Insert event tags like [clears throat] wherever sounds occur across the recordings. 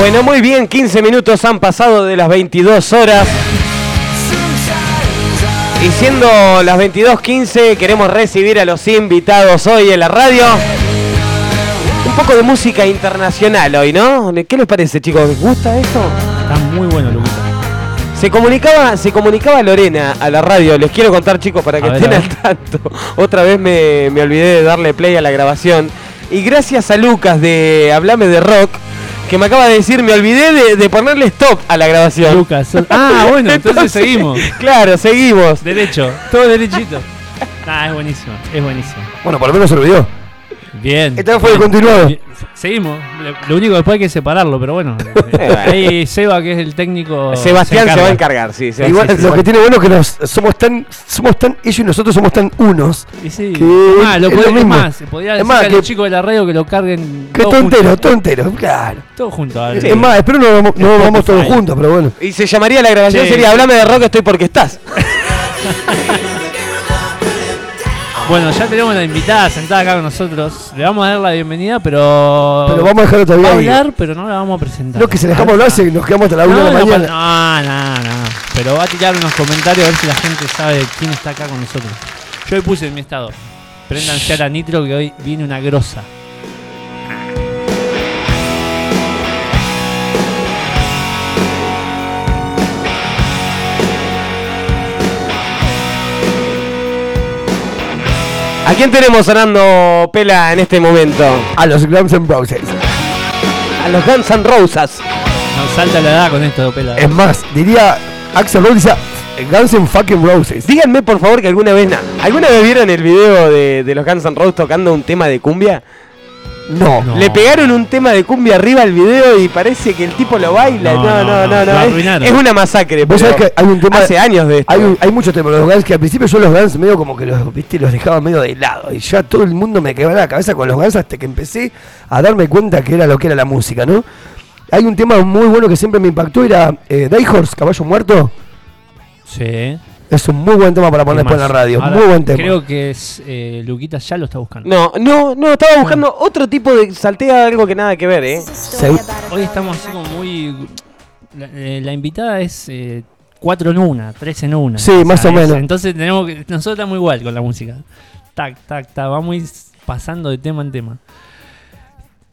Bueno, muy bien, 15 minutos han pasado de las 22 horas. Y siendo las 22.15, queremos recibir a los invitados hoy en la radio. Un poco de música internacional hoy, ¿no? ¿Qué les parece, chicos? ¿Les gusta esto? Está muy bueno, Luquita. Se comunicaba, se comunicaba Lorena a la radio. Les quiero contar, chicos, para que ver, estén al tanto. [laughs] Otra vez me, me olvidé de darle play a la grabación. Y gracias a Lucas de Hablame de Rock, que me acaba de decir, me olvidé de, de ponerle stop a la grabación. Lucas. Ah, [laughs] bueno, entonces seguimos. Claro, seguimos. Derecho, todo derechito. Ah, es buenísimo, es buenísimo. Bueno, por lo menos se olvidó. Bien. Esta vez fue continuado. Bien, Seguimos. Lo- único que después hay que separarlo, pero bueno. [laughs] bueno. Ahí Seba, que es el técnico. Sebastián se, va a encarga. encargar, sí. Sebastián. Igual, Sí, sí, lo sí. que tiene bueno es que nos, somos tan, somos tan, ellos y nosotros somos tan unos. Y sí. Que Ah, lo es podés- lo es mismo. más, se podría decir más, a los chicos de la radio que lo carguen. Que todo entero, todo entero, claro. Todos juntos. a ver. Es más, espero no, vamos- no Spotify. vamos todos juntos, pero bueno. Y se llamaría la grabación, Sí. sería Hablame de Rock, estoy porque estás. [laughs] Bueno, ya tenemos la invitada sentada acá con nosotros. Le vamos a dar la bienvenida, pero. Pero vamos a dejarlo Va a todavía ahí. hablar, pero no la vamos a presentar. No, que se le dejamos hablar, nos quedamos hasta la No, una de la no, mañana. no, no, no. Pero va a tirar unos comentarios a ver si la gente sabe quién está acá con nosotros. Yo hoy puse en mi estado. Préndanse a la nitro que hoy viene una grosa. ¿A quién tenemos sonando pela en este momento? A los Guns N' Roses. A los Guns N' Roses. Nos salta la edad con esto, pela. Es más, diría Axel Rose dice Guns N' fucking Roses. Díganme por favor que alguna vez, na- ¿alguna vez vieron el video de, de los Guns N' Roses tocando un tema de cumbia? No. No. Le pegaron un tema de cumbia arriba al video y parece que el tipo lo baila. No, No, no, no, no, no. lo es, una masacre. Vos sabés que hay un tema. hace años de esto. Hay, un- hay muchos temas, los Guns que al principio yo los Guns medio como que los, viste, los dejaba medio de lado. Y ya todo el mundo me quedaba la cabeza con los Guns hasta que empecé a darme cuenta que era lo que era la música, ¿no? Hay un tema muy bueno que siempre me impactó, era eh, Die Horse, Caballo Muerto. Sí. Es un muy buen tema para poner después en la radio. Ahora, muy buen tema. Creo que es, eh, Luquita ya lo está buscando. No, no, no, estaba buscando otro tipo de. Saltea algo que nada que ver, ¿eh? Se- Hoy estamos así como muy. La, eh, la invitada es eh, cuatro en una, tres en una. Sí, más o es- menos. Entonces tenemos que. Nosotros estamos igual con la música. Tac, tac, tac. Vamos a ir pasando de tema en tema.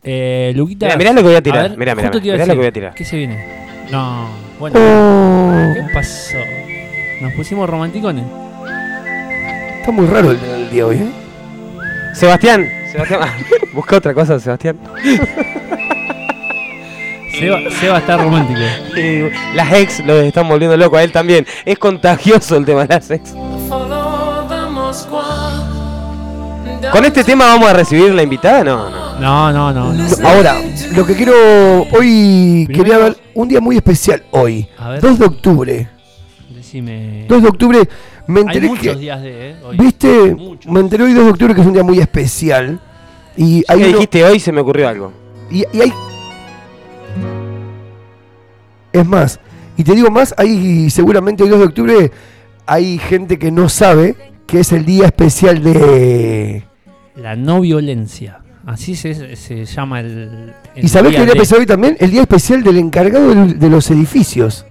Eh, Luquita. Mirá, mirá lo que voy a tirar, ver, mirá, mirá, mirá a lo que voy a tirar. ¿Qué se viene? No. Bueno. Oh, ¿Qué pasó? Nos pusimos romanticones. está muy raro el, el día hoy, ¿eh? Sebastián, Sebastián, [laughs] busca otra cosa, Sebastián. Seba, Seba está romántico. Las ex lo están volviendo loco a él también. Es contagioso el tema de las ex. ¿Con este tema vamos a recibir la invitada? No, no. No, no, no. no. Ahora, lo que quiero hoy, Primero- quería ver un día muy especial hoy. A ver. 2 de octubre. Decime. 2 de octubre me Hay enteré muchos que días de. eh, hoy. ¿Viste? Muchos. Me enteré hoy 2 de octubre que es un día muy especial. Y hay, uno- dijiste hoy se me ocurrió algo. y, y hay. Es más, y te digo más, hay seguramente hoy 2 de octubre hay gente que no sabe que es el día especial de. La no violencia. Así se, se llama el. el ¿Y sabés el día de- especial hoy también? El día especial del encargado del- de los edificios.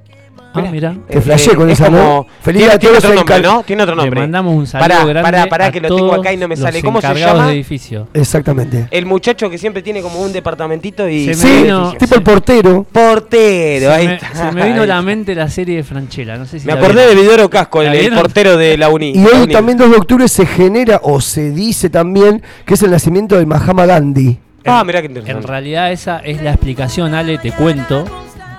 Ah, mira. Te flashé con es esa, ¿no? como- Feliz tiene, otro nombre, ¿no? Tiene otro Le nombre. mandamos un saludo Pará, grande. pará, pará, a que lo tengo acá y no me sale. ¿Cómo se llama? de edificio. Exactamente. El muchacho que siempre tiene como un departamentito y. Se me Sí, vino- tipo el portero. Portero, Se ahí me, está. se me vino a [laughs] la mente la serie de Franchella. No sé si Me acordé de. Vidoro Casco, el, portero de la Uni. Y hoy Uni. también 2 de octubre se genera o se dice también que es el nacimiento de Mahatma Gandhi. Ah, mirá qué En interesante. realidad esa es la explicación, Ale, te cuento.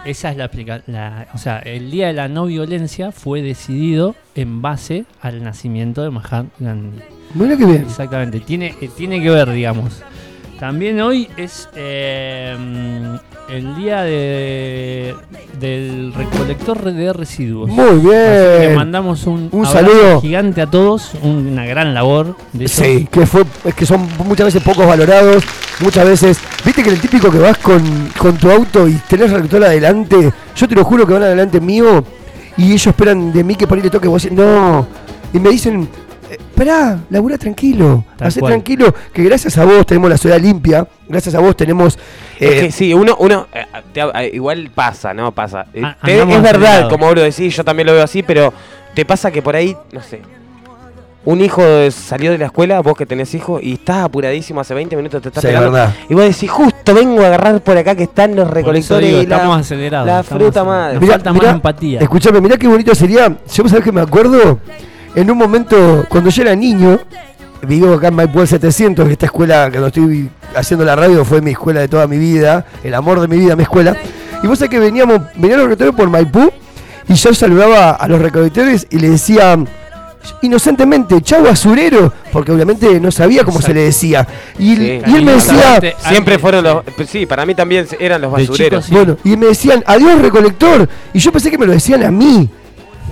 Esa es la explicación. O sea, el Día de la No Violencia fue decidido en base al nacimiento de Mahatma Gandhi. Mira qué bien. Exactamente, tiene, eh, tiene que ver, digamos. También hoy es eh, el día de, del recolector de residuos. Muy Así que bien. mandamos un, Un saludo. gigante a todos, una gran labor de. Sí, que fue es que son muchas veces pocos valorados, muchas veces, viste que el típico que vas con, con tu auto y tenés recolector adelante, yo te lo juro que van adelante mío y ellos esperan de mí que por ahí le toque vos no, y me dicen, esperá, labura tranquilo, Tal hacé cual. tranquilo, que gracias a vos tenemos la ciudad limpia, gracias a vos tenemos... Es eh, que sí, uno, uno eh, te- eh, igual pasa, ¿no? Pasa. Eh, Ah, te- es verdad, como vos lo decís, yo también lo veo así, pero te pasa que por ahí, no sé, un hijo salió de la escuela, vos que tenés hijo, y estás apuradísimo hace 20 minutos, te estás Sí, pegando, verdad. Y vos decís, justo vengo a agarrar por acá que están los recolectores digo, y la, estamos acelerados. la estamos fruta acelerados. madre. Nos falta más empatía. Escuchame, mirá qué bonito sería. Yo sabés que me acuerdo en un momento, cuando yo era niño, vivo acá en Maipú el 700, que esta escuela que cuando estoy haciendo la radio fue mi escuela de toda mi vida, el amor de mi vida, mi escuela. Y vos sabés que veníamos, venían los recolectores por Maipú y yo saludaba a los recolectores y le decía inocentemente, chau basurero, porque obviamente no sabía cómo se le decía. Y, Sí. y él me decía. Siempre fueron los. Sí, para mí también eran los basureros. sí. Bueno, y me decían, adiós recolector. Y yo pensé que me lo decían a mí.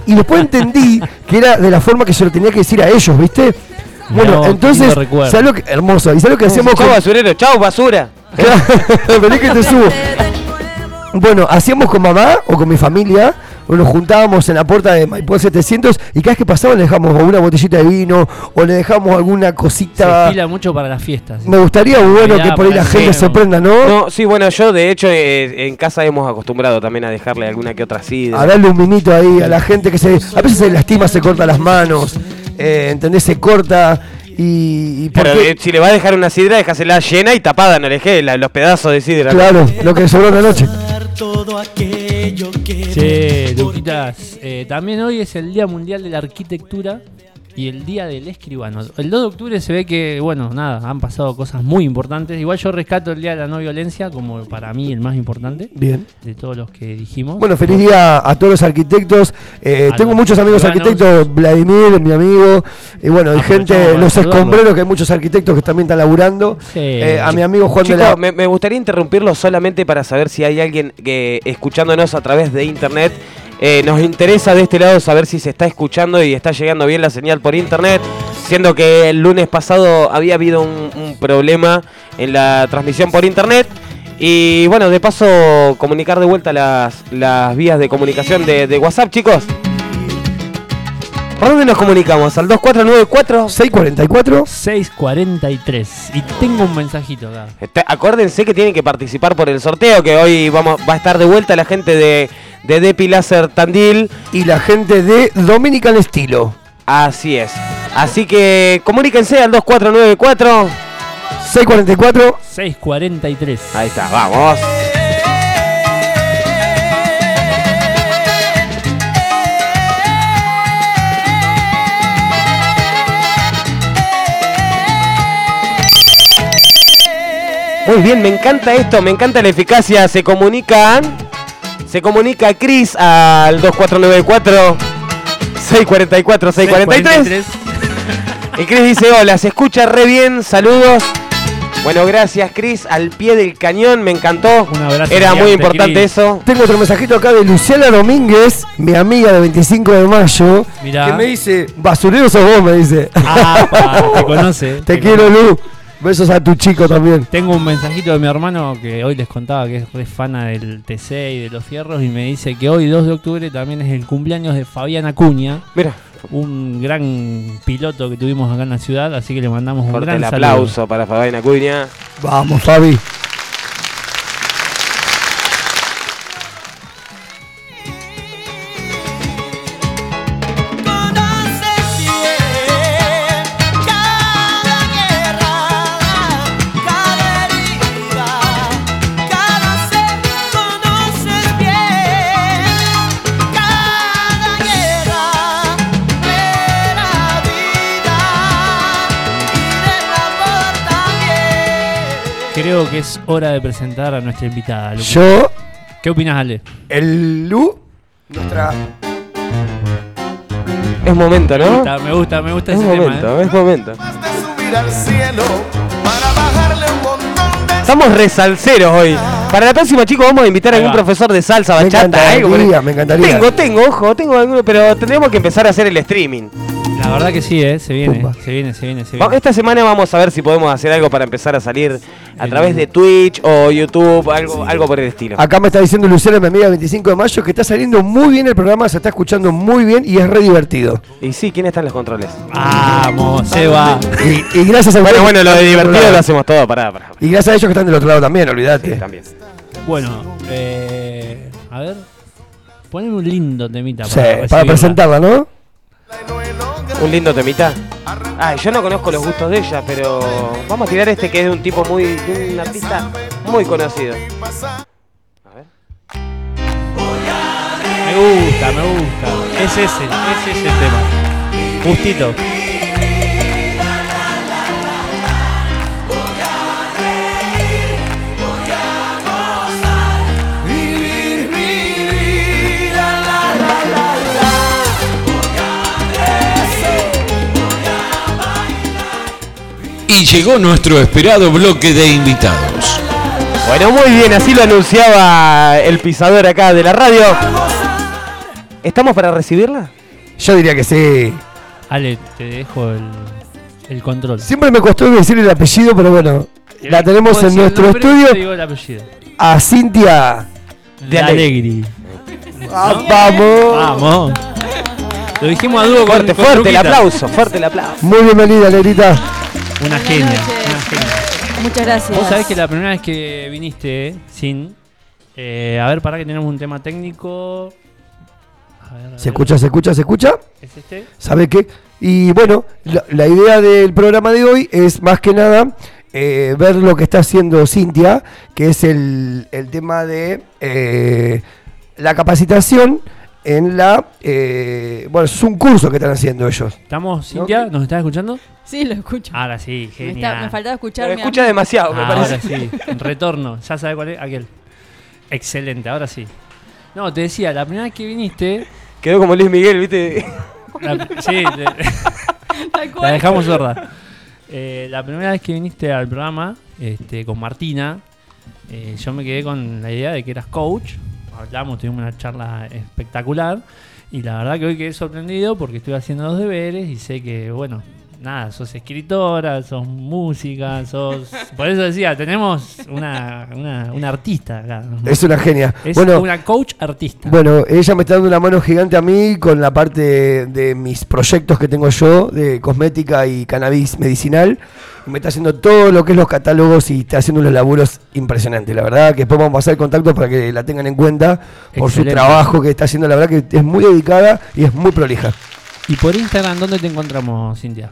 Y después entendí que era de la forma que se lo tenía que decir a ellos, ¿viste? Bueno, entonces, lindo recuerdo. ¿sabes lo que, hermoso? ¿Y sabes lo que hacíamos Chau con, basurero, chau basura. [laughs] Vení que te subo. Bueno, hacíamos con mamá o con mi familia, o nos juntábamos en la puerta de Maipú 700 y cada vez que pasaban le dejamos o una botellita de vino o le dejamos alguna Se cosita. estila mucho para las fiestas. Me gustaría, bueno, Mirá, que por ahí la gente que- se prenda, ¿no? No, sí, bueno, yo de hecho eh, en casa hemos acostumbrado también a dejarle alguna que otra sidra. a darle un minito ahí a la gente que se a veces se lastima, se corta las manos, eh, ¿entendés? Se corta y, y Pero porque- eh, si le vas a dejar una sidra, déjasela llena y tapada, no le dejes los pedazos de sidra. claro, lo que sobró la noche. Todo aquello que Che, Luquitas, eh, también hoy es el Día Mundial de la Arquitectura y el Día del Escribano. El 2 de octubre se ve que, bueno, nada, han pasado cosas muy importantes. Igual yo rescato el Día de la No Violencia como para mí el más importante Bien. de todos los que dijimos. Bueno, feliz día a todos los arquitectos. Eh, A tengo los muchos amigos arquitectos, Vladimir, mi amigo, y bueno, hay gente, Aprovechamos para los escombreros, que hay muchos arquitectos que también están laburando. Sí. Eh, a mi amigo Juan de la... me, me gustaría interrumpirlo solamente para saber si hay alguien que escuchándonos a través de internet. Eh, nos interesa de este lado saber si se está escuchando y está llegando bien la señal por internet. Siendo que el lunes pasado había habido un, un problema en la transmisión por internet. Y bueno, de paso, comunicar de vuelta las, las vías de comunicación de, de WhatsApp, chicos. ¿Por dónde nos comunicamos? ¿Al 2494? 644. 643. Y tengo un mensajito acá. Este, acuérdense que tienen que participar por el sorteo, que hoy vamos, va a estar de vuelta la gente de, de Depi Láser Tandil. Y la gente de Dominican Estilo. Así es. Así que comuníquense al 2494. 644. 643. Ahí está, vamos. Muy bien, me encanta esto, me encanta la eficacia. Se comunican. Se comunica Chris al 2494 644 643. Y Chris dice, hola, se escucha re bien, saludos. Bueno, gracias Chris, al pie del cañón, me encantó. Un abrazo Era muy importante Chris. eso. Tengo otro mensajito acá de Luciana Domínguez, mi amiga de 25 de mayo, Mirá. que me dice, basurero sos vos, me dice. Ah, pa, te conoce. [laughs] Te quiero, Lu. Besos a tu chico también. Tengo un mensajito de mi hermano que hoy les contaba que es re fana del TC y de los fierros y me dice que hoy 2 de octubre también es el cumpleaños de Fabián Acuña, Mira, un gran piloto que tuvimos acá en la ciudad, así que le mandamos un gran el saludo. aplauso para Fabián Acuña. Vamos, Fabi. Creo que es hora de presentar a nuestra invitada. Luqui. Yo, ¿Qué opinas, Ale? el Lu, nuestra. Es momento, Me ¿no? gusta, me gusta, me gusta Es ese tema. momento, ¿eh? es momento. de subir Estamos resalceros hoy. Para la próxima, chicos, vamos a invitar a algún profesor de salsa, Me bachata, algo. por me encantaría. Tengo, tengo, ojo, tengo alguno, pero tendríamos que empezar a hacer el streaming. La verdad que sí, ¿eh? Se viene, Pumba. se viene, se viene, se Va- viene. Esta semana vamos a ver si podemos hacer algo para empezar a salir a través de Twitch o YouTube, algo, algo por el estilo. Acá me está diciendo Luciana, mi amiga 25 de mayo, que está saliendo muy bien el programa, se está escuchando muy bien y es re divertido. Y sí, ¿quién está en los controles? Vamos, se va. Y, y gracias a Bueno, ustedes bueno, que lo de divertido lo hacemos todo, pará, pará. Y gracias a ellos que están del otro lado también, olvídate. Sí, también. Bueno, eh, a ver. Poneme un lindo temita Sí, para, presentarla, ¿no? Un lindo temita. Ay, yo no conozco los gustos de ella, pero vamos a tirar este que es de un tipo muy. de un artista muy conocido. A ver. Me gusta, me gusta. Es ese, es ese el tema. Justito. Llegó nuestro esperado bloque de invitados. Bueno, muy bien, así lo anunciaba el pisador acá de la radio. ¿Estamos para recibirla? Yo diría que sí. Ale, te dejo el, el control. Siempre me costó decir el apellido, pero bueno, la tenemos en nuestro nombre, te estudio digo el apellido. a Cintia. De Alegri. Ah, vamos. Vamos. Lo dijimos a dúo con Fuerte, con fuerte el aplauso, fuerte el aplauso. Muy bienvenida, Negrita. Una genia, una genia. Muchas gracias. Vos sabés que la primera vez que viniste eh, sin. eh, a ver, para que tenemos un tema técnico. A ver, a ver. ¿Se escucha, se escucha, se escucha? ¿Es este? ¿Sabe qué? Y bueno, la, la idea del programa de hoy es más que nada eh, ver lo que está haciendo Cintia, que es el, el tema de eh, la capacitación en la... eh, bueno, es un curso que están haciendo ellos. ¿Estamos, Cintia? ¿Nos estás escuchando? Sí, lo escucho. Ahora sí, me, genial. está- me faltaba Lo escuchar. escucha demasiado, me parece. ahora sí, en retorno. ¿Ya sabes cuál es? Aquel. Excelente, ahora sí. No, te decía, la primera vez que viniste. Quedó como Luis Miguel, ¿viste? la- sí, te- [laughs] la dejamos sorda. Eh, la primera vez que viniste al programa este, con Martina, eh, yo me quedé con la idea de que eras coach. Hablamos, tuvimos una charla espectacular. Y la verdad que hoy quedé sorprendido porque estoy haciendo los deberes y sé que, bueno, nada, sos escritora, sos música, sos... [laughs] Por eso decía, tenemos una, una, una artista acá. Es una genia. Es bueno, una coach artista. Bueno, ella me está dando una mano gigante a mí con la parte de, de mis proyectos que tengo yo de cosmética y cannabis medicinal. Me está haciendo todo lo que es los catálogos y está haciendo unos laburos impresionantes. La verdad que después vamos a pasar el contacto para que la tengan en cuenta por su trabajo que está haciendo. La verdad que es muy dedicada y es muy prolija. Y por Instagram, ¿dónde te encontramos, Cintia?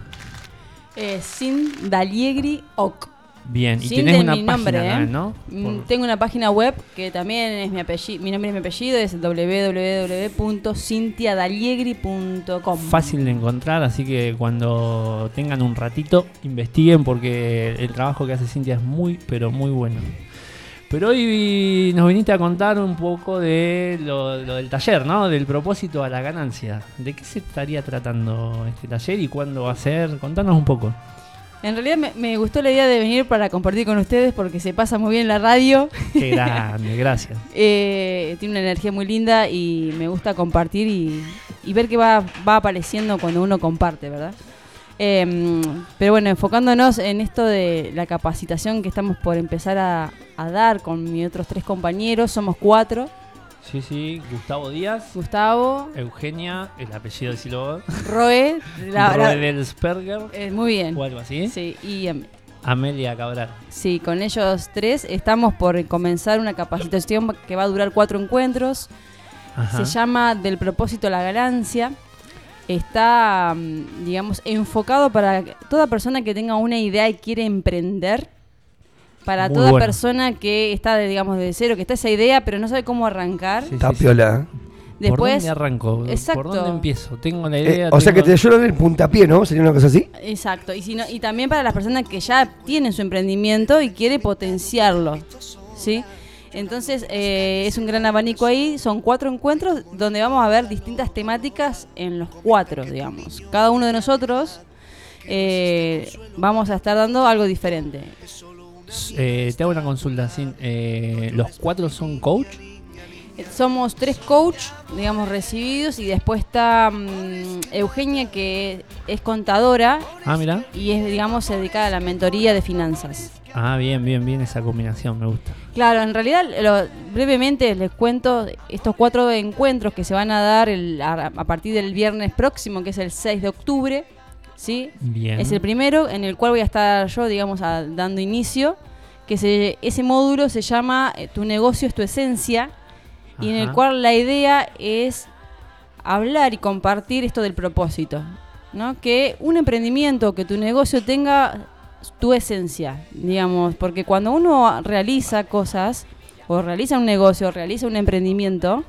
Eh, Sin Daliegri Oc. Bien, y Sin tenés una mi página nombre, ¿eh? ¿no? Mm, Por- Tengo una página web que también es mi apellido, mi nombre es mi apellido, es www.cintiadaliegri.com. fácil de encontrar, así que cuando tengan un ratito, investiguen porque el trabajo que hace Cintia es muy, pero muy bueno. Pero hoy nos viniste a contar un poco de lo, lo del taller, ¿no? Del propósito a la ganancia. ¿De qué se estaría tratando este taller y cuándo va a ser? Contanos un poco. En realidad me, me gustó la idea de venir para compartir con ustedes porque se pasa muy bien la radio. Qué grande, [laughs] gracias. Eh, tiene una energía muy linda y me gusta compartir y, y ver qué va, va apareciendo cuando uno comparte, ¿verdad? Em, pero bueno, enfocándonos en esto de la capacitación que estamos por empezar a, a dar con mis otros tres compañeros, somos cuatro. Sí, sí, Gustavo Díaz, Gustavo, Eugenia, el apellido de Silo, Roe, la- la- Rodelsperger eh, muy bien. o algo así. Sí, y Amelia Cabral. sí, con ellos tres estamos por comenzar una capacitación que va a durar cuatro encuentros. Ajá. Se llama Del propósito a la ganancia. Está, mm, digamos, enfocado para toda persona que tenga una idea y quiere emprender. Para Muy toda bueno. persona que está, de, digamos, de cero, que está esa idea, pero no sabe cómo arrancar. Sí, Está sí, sí. piola. ¿Por Después, dónde arranco? Exacto. ¿Por dónde empiezo? Tengo la Eh, idea. o sea que te ayudan el puntapié, ¿no? Sería una cosa así. exacto. Y, si no- y también para las personas que ya tienen su emprendimiento y quiere potenciarlo. ¿Sí? Entonces, eh, es un gran abanico ahí. Son cuatro encuentros donde vamos a ver distintas temáticas en los cuatro, digamos. Cada uno de nosotros eh, vamos a estar dando algo diferente. Eh, te hago una consulta. Eh, ¿Los cuatro son coach? Somos tres coach, digamos, recibidos y después está mm, Eugenia, que es contadora Ah, mira. y es, digamos, dedicada a la mentoría de finanzas. Ah, bien, bien, bien esa combinación, me gusta. Claro, en realidad, lo- brevemente les cuento estos cuatro encuentros que se van a dar el- a, a partir del viernes próximo, que es el 6 de octubre. ¿Sí? Bien. Es el primero en el cual voy a estar yo, digamos, a- dando inicio. Que se, ese módulo se llama eh, Tu negocio es tu esencia. Y en el cual la idea es hablar y compartir esto del propósito. ¿no? Que un emprendimiento, que tu negocio tenga tu esencia, digamos. Porque cuando uno realiza cosas, o realiza un negocio, o realiza un emprendimiento,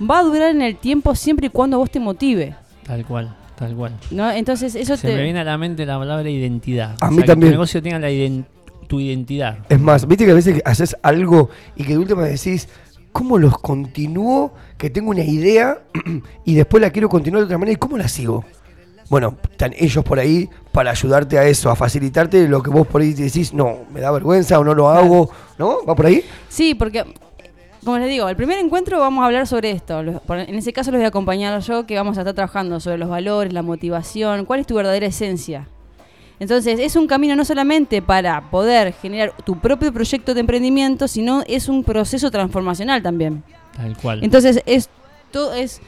va a durar en el tiempo siempre y cuando vos te motive. Tal cual, tal cual. ¿no? Entonces eso Se te... me viene a la mente la palabra identidad. A O mí sea, que también. tu negocio tenga la iden- tu identidad. Es más, viste que a veces haces algo y que de última decís, ¿cómo los continúo? Que tengo una idea [clears throat] y después la quiero continuar de otra manera. ¿Y cómo la sigo? Bueno, están ellos por ahí para ayudarte a eso, a facilitarte lo que vos por ahí decís, no, me da vergüenza o no lo hago, ¿no? ¿Va por ahí? Sí, porque, como les digo, el primer encuentro vamos a hablar sobre esto. En ese caso los voy a acompañar yo, que vamos a estar trabajando sobre los valores, la motivación, cuál es tu verdadera esencia. Entonces, es un camino no solamente para poder generar tu propio proyecto de emprendimiento, sino es un proceso transformacional también. Tal cual. Entonces, es, todo, es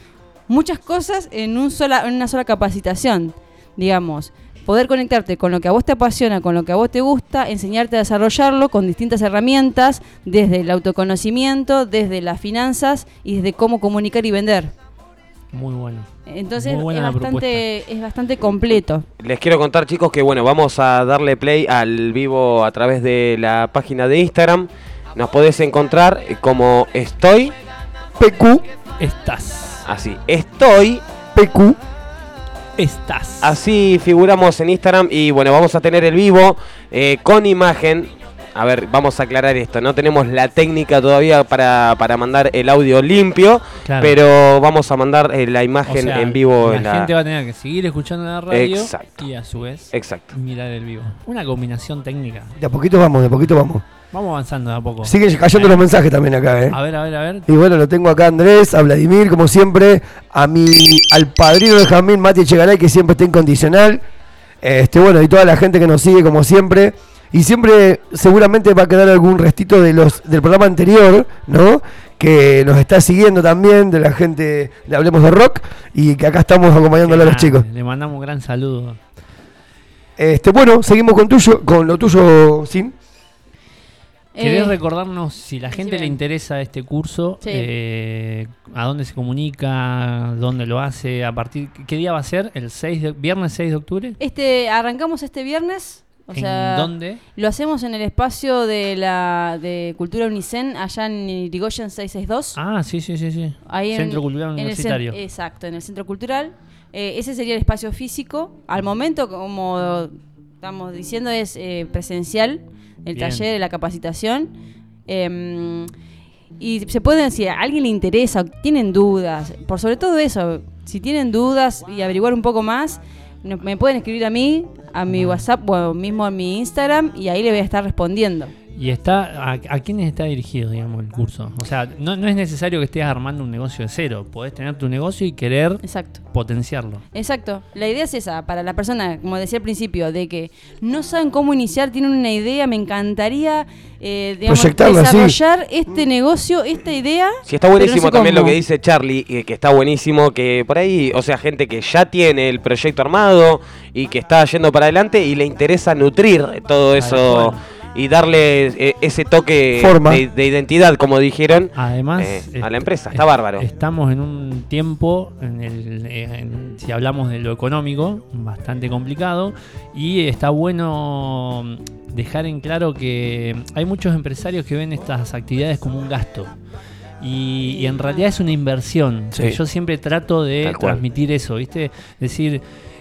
muchas cosas en, un sola, en una sola capacitación, digamos. Poder conectarte con lo que a vos te apasiona, con lo que a vos te gusta, enseñarte a desarrollarlo con distintas herramientas, desde el autoconocimiento, desde las finanzas y desde cómo comunicar y vender. Muy bueno. Entonces Muy es buena la bastante, es bastante completo. Les quiero contar, chicos, que bueno, vamos a darle play al vivo a través de la página de Instagram. Nos podés encontrar como estoy, PQ, Estás. así, estoy, PQ, Estás. así figuramos en Instagram y bueno, vamos a tener el vivo eh, con imagen. A ver, vamos a aclarar esto, no tenemos la técnica todavía para, para mandar el audio limpio, Claro. pero vamos a mandar eh, la O imagen sea, en vivo. La en la- gente va a tener que seguir escuchando la radio Exacto. y a su vez Exacto. mirar el vivo. Una combinación técnica. de a poquito vamos, de a poquito vamos. Vamos avanzando de a poco. Siguen cayendo los mensajes también acá, ¿eh? A ver, a ver, a ver. Y bueno, lo tengo acá a Andrés, a Vladimir, como siempre, a mi, al padrino de Jamín, Mati Echegaray, que siempre está incondicional. Este, bueno, y toda la gente que nos sigue, como siempre. Y siempre, seguramente va a quedar algún restito de los del programa anterior, ¿no? Que nos está siguiendo también, de la gente de Hablemos de Rock, y que acá estamos acompañándolo a los chicos. Le mandamos un gran saludo. Este, bueno, seguimos con tuyo, con lo tuyo, Sin. ¿Querés Eh, recordarnos si la gente le interesa este curso? Sí. eh, ¿A dónde se comunica? ¿Dónde lo hace? ¿A partir qué día va a ser? ¿El 6 de, viernes 6 de octubre? Este, arrancamos este viernes. O ¿En sea, dónde? Lo hacemos en el espacio de la de Cultura Unicen, allá en Irigoyen 662. Ah, sí, sí, sí, sí. Ahí en- Centro Cultural en el Universitario. exacto, en el centro cultural. Eh, ese sería el espacio físico. Al momento, como estamos diciendo, es eh, presencial el Bien. taller, la capacitación. Em, y se pueden, si a alguien le interesa, o tienen dudas, por sobre todo eso, si tienen dudas y averiguar un poco más, me pueden escribir a mí, a mi WhatsApp o mismo a mi Instagram y ahí le voy a estar respondiendo. ¿Y está a, a quiénes está dirigido, digamos, el curso? O sea, no, no es necesario que estés armando un negocio de cero. Podés tener tu negocio y querer Exacto. potenciarlo. Exacto. La idea es esa, para la persona, como decía al principio, de que no saben cómo iniciar, tienen una idea, me encantaría eh, digamos, sí. desarrollar este negocio, esta idea. Sí, está no buenísimo sé también lo que dice Charlie, eh, que está buenísimo, que por ahí, o sea, gente que ya tiene el proyecto armado y que está yendo para adelante y le interesa nutrir todo eso. Y darle eh, ese toque Forma. de, de identidad, como dijeron, Además, eh, a la empresa. Está es- bárbaro. Estamos en un tiempo, en el, en- si hablamos de lo económico, bastante complicado y está bueno dejar en claro que hay muchos empresarios que ven estas actividades como un gasto. Y, y en realidad es una inversión. Sí. Yo siempre trato de transmitir eso, ¿viste? Decir,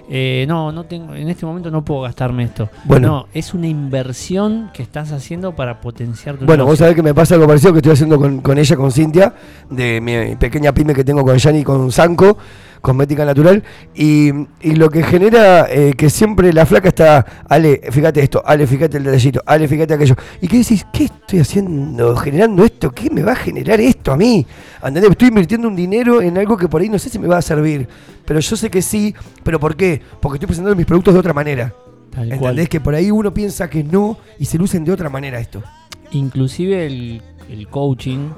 eh, no, no tengo, en este momento no puedo gastarme esto. Bueno. No, es una inversión que estás haciendo para potenciar tu Bueno, vos negocio. sabés que me pasa algo parecido que estoy haciendo con, con ella, con Cintia, de mi pequeña pyme que tengo con Yani y con Sanco. cosmética natural. Y, y lo que genera eh, que siempre la flaca está, Ale, fíjate esto, Ale, fíjate el detallito, Ale, fíjate aquello. ¿Y qué decís? ¿Qué estoy haciendo? ¿Generando esto? ¿Qué me va a generar esto a mí? ¿Entendés? Estoy invirtiendo un dinero en algo que por ahí no sé si me va a servir. Pero yo sé que sí. ¿Pero por qué? Porque estoy presentando mis productos de otra manera. Tal ¿Entendés? cual. Que por ahí uno piensa que no y se lucen de otra manera esto. Inclusive el, el coaching,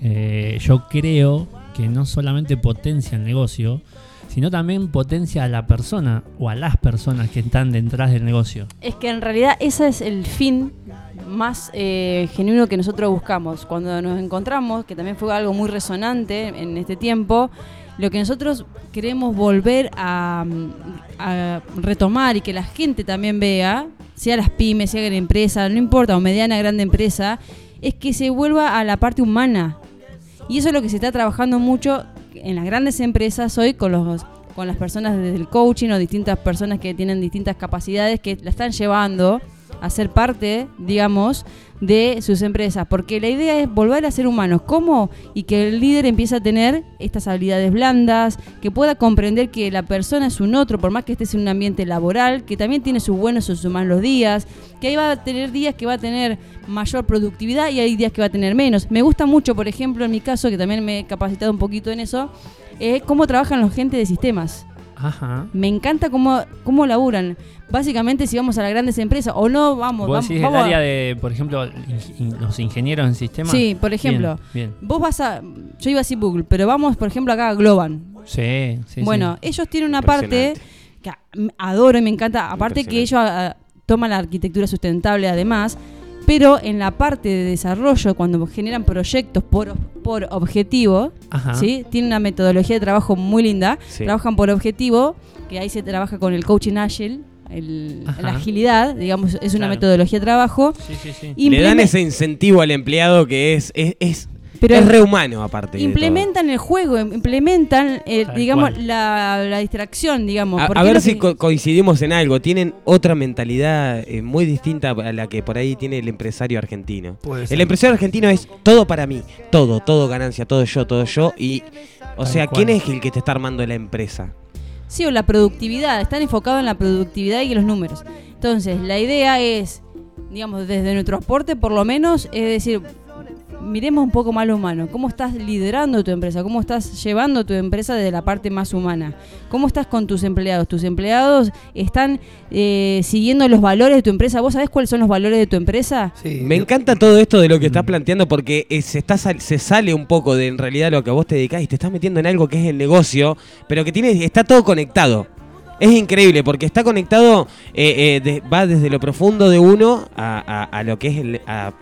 eh, yo creo que no solamente potencia el negocio, sino también potencia a la persona o a las personas que están detrás del negocio. Es que en realidad ese es el fin más eh, genuino que nosotros buscamos. Cuando nos encontramos, que también fue algo muy resonante en este tiempo, lo que nosotros queremos volver a, a retomar y que la gente también vea, sea las pymes, sea la empresa, no importa, o mediana, grande empresa, es que se vuelva a la parte humana. Y eso es lo que se está trabajando mucho en las grandes empresas hoy con los con las personas desde el coaching o distintas personas que tienen distintas capacidades que la están llevando a ser parte, digamos, de sus empresas. Porque la idea es volver a ser humanos. ¿Cómo? Y que el líder empiece a tener estas habilidades blandas, que pueda comprender que la persona es un otro, por más que estés en un ambiente laboral, que también tiene sus buenos o sus malos días, que ahí va a tener días que va a tener mayor productividad y hay días que va a tener menos. Me gusta mucho, por ejemplo, en mi caso, que también me he capacitado un poquito en eso, eh, cómo trabajan los gente de sistemas. Ajá. Me encanta cómo, cómo laburan. Básicamente, si vamos a las grandes empresas, o no, vamos, Vos vamos, decís el vamos a- área de, por ejemplo, in- los ingenieros en sistemas. Sí, por ejemplo. Bien, Vos vas a. Yo iba a decir Google, pero vamos, por ejemplo, acá a Globan. Sí, sí. bueno, ellos tienen una parte que adoro y me encanta. Aparte que ellos ah, toman la arquitectura sustentable, además. Pero en la parte de desarrollo, cuando generan proyectos por, por objetivo, Ajá. ¿sí? tienen una metodología de trabajo muy linda. Sí. Trabajan por objetivo, que ahí se trabaja con el coaching agile, el- la agilidad, digamos, es una Claro. metodología de trabajo. Sí, sí, sí. Le dan ese incentivo al empleado que es, es, es, Pero es rehumano aparte. de todo. implementan el juego, im- implementan, eh, digamos, la, la distracción, digamos. A, ver si que- co- coincidimos en algo. Tienen otra mentalidad eh, muy distinta a la que por ahí tiene el empresario argentino. El empresario argentino es todo para mí, todo, todo ganancia, todo yo, todo yo. Y, o Tal sea, cual. ¿quién es el que te está armando la empresa? Sí, o la productividad, están enfocados en la productividad y en los números. Entonces, la idea es, digamos, desde nuestro aporte por lo menos, es decir, miremos un poco más lo humano. ¿Cómo estás liderando tu empresa? ¿Cómo estás llevando tu empresa desde la parte más humana? ¿Cómo estás con tus empleados? ¿Tus empleados están eh, siguiendo los valores de tu empresa? ¿Vos sabés cuáles son los valores de tu empresa? Sí, Me encanta todo esto de lo que estás planteando porque eh, se, está sal- se sale un poco de en realidad lo que a vos te dedicás y te estás metiendo en algo que es el negocio, pero que tiene está todo conectado. Es increíble porque está conectado, eh, eh, de- va desde lo profundo de uno a, a- a lo que es el, a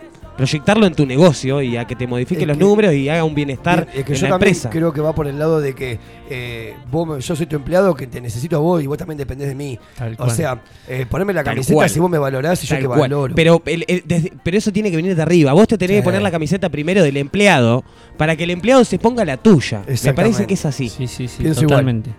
proyectarlo en tu negocio y a que te modifique Es los que- números y haga un bienestar Es que en yo la también empresa. creo que va por el lado de que eh, vos yo soy tu empleado, que te necesito a vos y vos también dependés de mí. Tal O cual. sea, eh, ponerme la Tal camiseta cual. si vos me valorás y yo te cual. valoro. Pero, el- el- desde- pero eso tiene que venir de arriba. Vos te tenés Sí. que poner la camiseta primero del empleado para que el empleado se ponga la tuya. Me parece que es así. Sí, sí, sí, Pienso totalmente.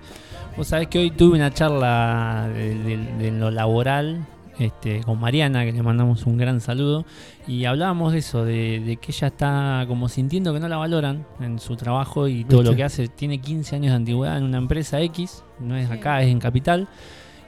Vos sabés que hoy tuve una charla de, de- de lo laboral este, con Mariana, que le mandamos un gran saludo, y hablábamos de eso, de, de que ella está como sintiendo que no la valoran en su trabajo y todo ¿Viste? lo que hace. Tiene 15 años de antigüedad en una empresa X, no es acá, es en Capital.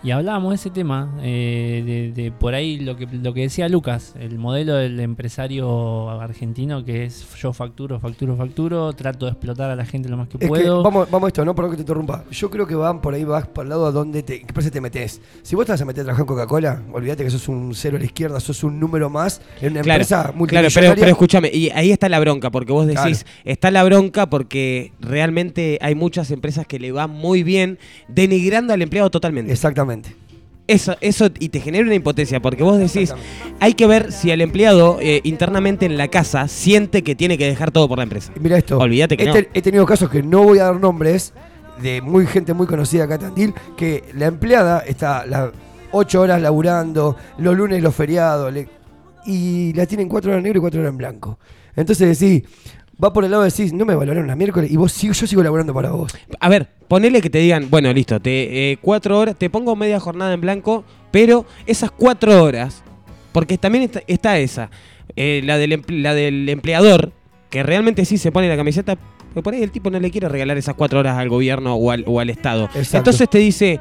Y hablábamos de ese tema, eh, de, de por ahí lo que, lo que decía Lucas, el modelo del empresario argentino que es yo facturo, facturo, facturo, trato de explotar a la gente lo más que Es que puedo. vamos, vamos a esto, no perdón que te interrumpa. Yo creo que van por ahí, vas por el lado a donde te, qué empresa te metes. Si vos te vas a meter a trabajar en Coca-Cola, olvídate que sos un cero a la izquierda, sos un número más en una Claro, empresa Claro, multimillonaria. pero, pero escúchame, y ahí está la bronca, porque vos decís, Claro. está la bronca porque realmente hay muchas empresas que le van muy bien denigrando al empleado totalmente. Exactamente. Eso, eso, y te genera una impotencia, porque vos decís, hay que ver si el empleado eh, internamente en la casa siente que tiene que dejar todo por la empresa. Mira esto. Olvídate que he, no. te- he tenido casos que no voy a dar nombres de muy gente muy conocida acá en Tandil, que la empleada está las ocho horas laburando, los lunes los feriados, le- y la tienen cuatro horas en negro y cuatro horas en blanco. Entonces decís, va por el lado de decís, no me valoraron la miércoles y vos sigo, yo sigo laburando para vos. A ver, ponele que te digan, bueno, listo, te, eh, cuatro horas, te pongo media jornada en blanco, pero esas cuatro horas, porque también está, está esa, eh, la, del, emple- la del empleador, que realmente sí se pone la camiseta, Porque por ahí el tipo no le quiere regalar esas cuatro horas al gobierno o al, o al Estado. Exacto. Entonces te dice,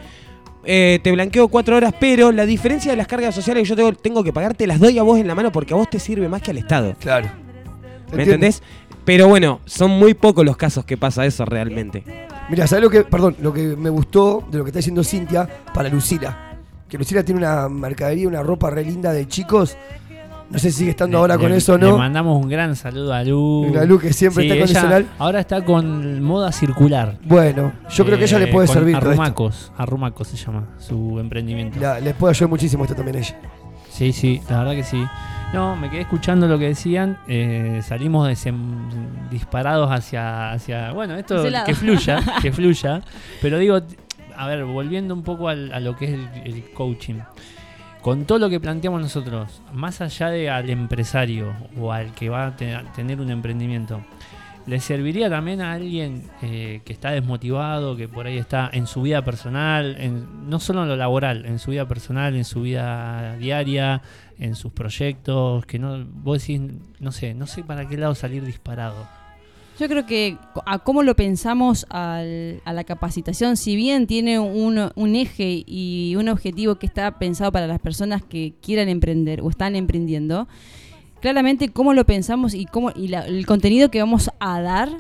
eh, te blanqueo cuatro horas, pero la diferencia de las cargas sociales que yo tengo, tengo que pagar, te las doy a vos en la mano porque a vos te sirve más que al Estado. Claro. ¿Me entendés? Pero bueno, son muy pocos los casos que pasa eso realmente. Mira, ¿sabes lo que, perdón, lo que me gustó de lo que está diciendo Cintia para Lucila? Que Lucila tiene una mercadería, una ropa re linda de chicos. No sé si sigue estando ahora con Le- eso o Le no. mandamos un gran saludo a Lu. A Lu, que siempre está ella condicional. Ahora está con moda circular. Bueno, yo creo que ella le puede Eh, con servir. Arrumacos, Arrumacos se llama su emprendimiento. La- les puede ayudar muchísimo esto también a ella. Sí, sí, la verdad que sí. No, me quedé escuchando lo que decían. eh, salimos desem- disparados hacia, hacia. Bueno, esto Ese lado. que fluya, [laughs] que fluya. Pero digo, a ver, volviendo un poco al- a lo que es el, el coaching. Con todo lo que planteamos nosotros, más allá de al empresario o al que va a te- a tener un emprendimiento, ¿le serviría también a alguien eh, que está desmotivado, que por ahí está en su vida personal, en, no solo en lo laboral, en su vida personal, en su vida diaria, en sus proyectos, que no, vos decís, no sé, no sé para qué lado salir disparado? Yo creo que a cómo lo pensamos al- a la capacitación, si bien tiene un, un eje y un objetivo que está pensado para las personas que quieran emprender o están emprendiendo, claramente cómo lo pensamos y, cómo, y la- el contenido que vamos a dar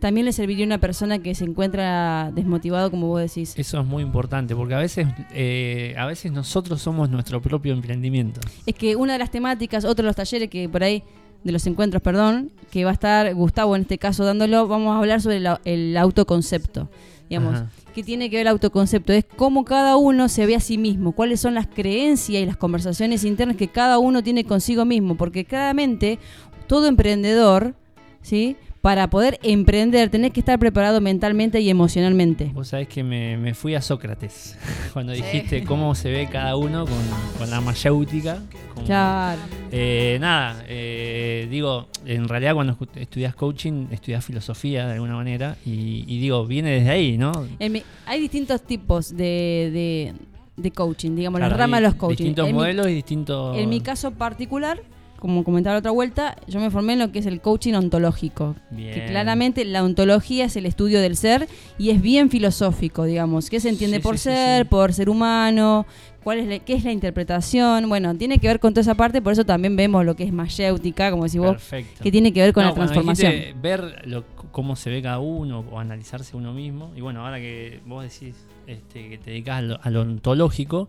también le serviría a una persona que se encuentra desmotivado, como vos decís. Eso es muy importante, porque a veces, eh, a veces nosotros somos nuestro propio emprendimiento. Es que una de las temáticas, otro de los talleres que por ahí, de los encuentros, perdón, que va a estar Gustavo en este caso dándolo, vamos a hablar sobre la- el autoconcepto. Digamos, Ajá. ¿Qué tiene que ver el autoconcepto? Es cómo cada uno se ve a sí mismo, cuáles son las creencias y las conversaciones internas que cada uno tiene consigo mismo, porque claramente todo emprendedor, ¿sí? Para poder emprender tenés que estar preparado mentalmente y emocionalmente. Vos sabés que me, me fui a Sócrates [laughs] cuando Sí. dijiste cómo se ve cada uno con, con la mayéutica. con- Claro. Eh, nada, eh, digo, en realidad cuando estudias coaching, estudias filosofía de alguna manera y, y digo, viene desde ahí, ¿no? Mi- hay distintos tipos de, de- de coaching, digamos, Claro, la rama hay de los coaching. Distintos En mi- modelos y distintos... En mi caso particular, como comentaba la otra vuelta, yo me formé en lo que es el coaching ontológico. Que Bien. claramente la ontología es el estudio del ser y es bien filosófico, digamos. ¿Qué se entiende Sí, por sí, ser, sí. por ser humano? ¿Cuál es la- ¿Qué es la interpretación? Bueno, tiene que ver con toda esa parte, por eso también vemos lo que es mayéutica, como decís vos, que tiene que ver con No, la transformación. ver lo- cómo se ve cada uno o analizarse uno mismo. Y bueno, ahora que vos decís este, que te dedicas a lo, a lo ontológico,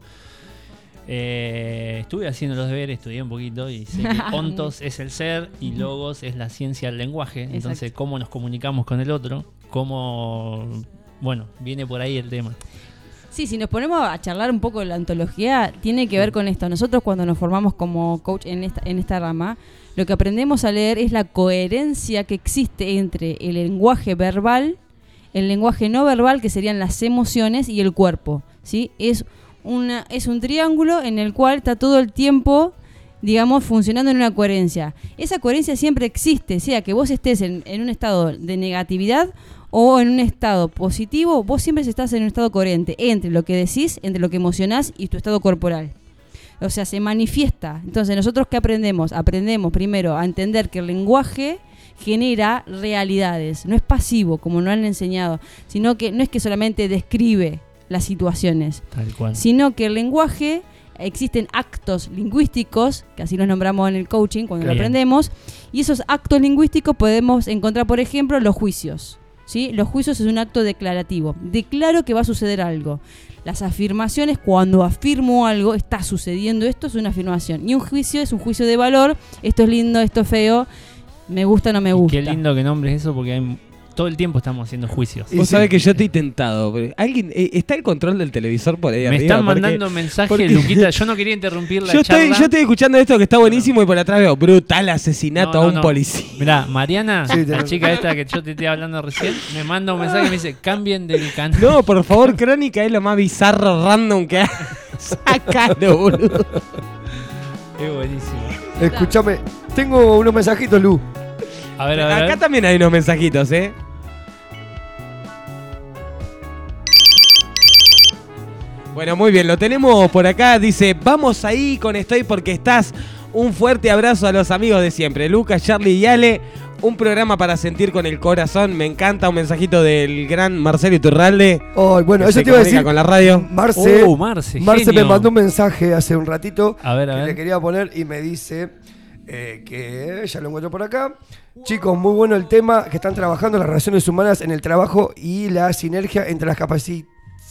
eh, estuve haciendo los deberes, estudié un poquito y sé que [laughs] ontos es el ser y logos es la ciencia del lenguaje. Entonces, cómo nos comunicamos con el otro, cómo. Bueno, viene por ahí el tema. Sí, si nos ponemos a charlar un poco de la ontología, tiene que ver con esto. Nosotros cuando nos formamos como coach en esta, en esta rama, lo que aprendemos a leer es la coherencia que existe entre el lenguaje verbal, el lenguaje no verbal, que serían las emociones, y el cuerpo. ¿sí? Es, una, es un triángulo en el cual está todo el tiempo digamos, funcionando en una coherencia. Esa coherencia siempre existe, sea que vos estés en, en un estado de negatividad o en un estado positivo, vos siempre estás en un estado coherente entre lo que decís, entre lo que emocionás y tu estado corporal. O sea, se manifiesta. Entonces, nosotros qué aprendemos? Aprendemos primero a entender que el lenguaje genera realidades, no es pasivo como nos han enseñado, sino que no es que solamente describe las situaciones, Tal cual. sino que el lenguaje existen actos lingüísticos, que así los nombramos en el coaching cuando lo aprendemos, y esos actos lingüísticos podemos encontrar, por ejemplo, los juicios. ¿sí? Los juicios es un acto declarativo. Declaro que va a suceder algo. Las afirmaciones, cuando afirmo algo, está sucediendo esto, es una afirmación. Y un juicio es un juicio de valor, esto es lindo, esto es feo, me gusta, no me Y gusta. Qué lindo que nombres eso porque hay- todo el tiempo estamos haciendo juicios. Y Vos sí. sabés que yo estoy tentado. pero ¿Alguien, eh, ¿Está el control del televisor por ahí Me arriba? están Porque mandando mensajes, porque- Luquita. [laughs] Yo no quería interrumpir la Yo charla. estoy, yo estoy escuchando esto que está buenísimo y por atrás veo brutal asesinato No, a un no. policía. Mirá, Mariana, Sí, te la chica esta que yo te estoy hablando recién, me manda un mensaje y me dice, cambien del canal. No, por favor, Crónica es lo más bizarro, random que hay. [laughs] Sácalo, boludo. Es buenísimo. Escúchame, tengo unos mensajitos, Lu. A ver, a ver. a Acá ver. también hay unos mensajitos, ¿eh? Bueno, muy bien, lo tenemos por acá. Dice, vamos ahí con Estoy porque estás. Un fuerte abrazo a los amigos de siempre. Lucas, Charlie y Ale. un programa para sentir con el corazón. Me encanta un mensajito del gran Marcelo Iturralde. Oh, bueno, eso te iba a decir. con la radio. Marce, Oh, Marce, Marce me mandó un mensaje hace un ratito A ver, a que ver. le quería poner y me dice eh, que ya lo encuentro por acá. Chicos, muy bueno el tema que están trabajando las relaciones humanas en el trabajo y la sinergia entre las capacidades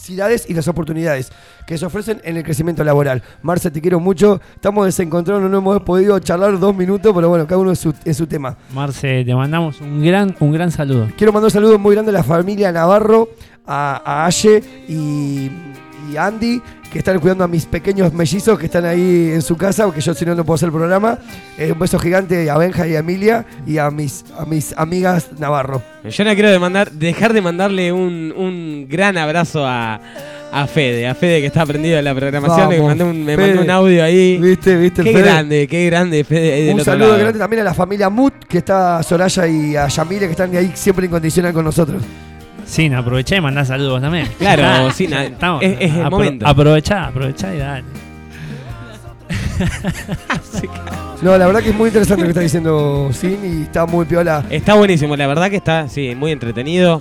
y las oportunidades que se ofrecen en el crecimiento laboral. Marce, te quiero mucho. Estamos desencontrados, no hemos podido charlar dos minutos, pero bueno, cada uno en su, tema. Marce, te mandamos un gran, un gran saludo. Quiero mandar un saludo muy grande a la familia Navarro, a, a Aye y, y Andy, que están cuidando a mis pequeños mellizos que están ahí en su casa, porque yo si no no puedo hacer el programa. Eh, un beso gigante a Benja y a Emilia y a mis, a mis amigas Navarro. Yo no quiero demandar, dejar de mandarle un, un gran abrazo a, a Fede, a Fede que está aprendido de la programación. Vamos, me mandó un, me mandó un audio ahí. ¿Viste? ¿Viste? Qué Fede? grande, qué grande Fede ahí del Un otro saludo lado. grande también a la familia Mut, que está a Soraya y a Yamile, que están ahí siempre incondicional con nosotros. Sin, aprovechá y mandá saludos también. Claro, [laughs] sin, estamos. es- es el momento. Aprovechá, aprovechá y dale. [laughs] No, la verdad que es muy interesante lo que está diciendo Sin y está muy piola. Está buenísimo, la verdad que está, sí, muy entretenido.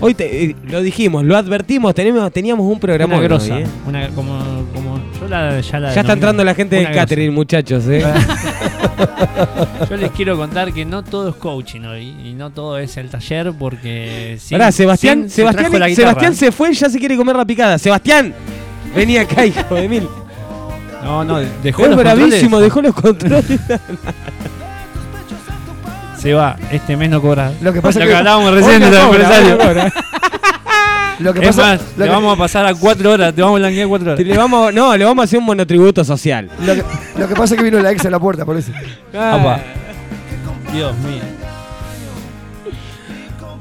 Hoy te- eh, lo dijimos, lo advertimos, tenemos, teníamos un programa Una hoy, grosa. ¿eh? Una, como, como yo la, ya la Ya está entrando la gente grosa. catering, muchachos, ¿eh? [laughs] Yo les quiero contar que no todo es coaching hoy y no todo es el taller porque sí, Pará, Sebastián, Sin se Sebastián, trajo la guitarra. Sebastián se fue y ya se quiere comer la picada. Sebastián, vení acá, hijo de mil. No, no, dejó Es los bravísimo, controles. dejó los controles. Se va, este mes no cobra. Lo que pasa Lo que- que hablábamos recién de los empresarios. Lo que Es pasa, más, lo le que- vamos a pasar a cuatro horas, te vamos a blanquear cuatro horas. Le vamos, no, le vamos a hacer un monotributo social. lo que- lo que pasa es que vino la ex a la puerta, por eso. Apa. Dios mío.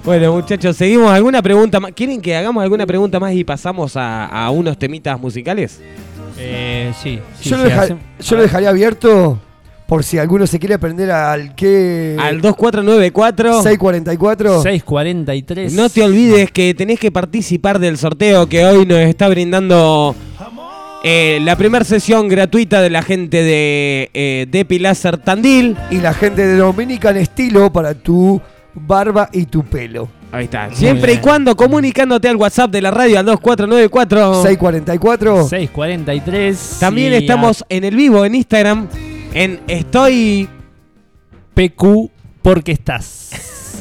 Bueno, muchachos, seguimos. ¿Alguna pregunta más? ¿Quieren que hagamos alguna pregunta más y pasamos a, a unos temitas musicales? Eh, sí, lo yo lo dejaría abierto por si alguno se quiere aprender al que Al 2494. 644. 643. No te olvides que tenés que participar del sorteo que hoy nos está brindando eh, la primera sesión gratuita de la gente de eh, Depi Láser Tandil. Y la gente de Dominican Estilo para tu barba y tu pelo. Ahí está. Siempre y cuando comunicándote al WhatsApp de la radio al 2494. 644. 643. También estamos en el vivo en Instagram. En Estoy. PQ porque estás.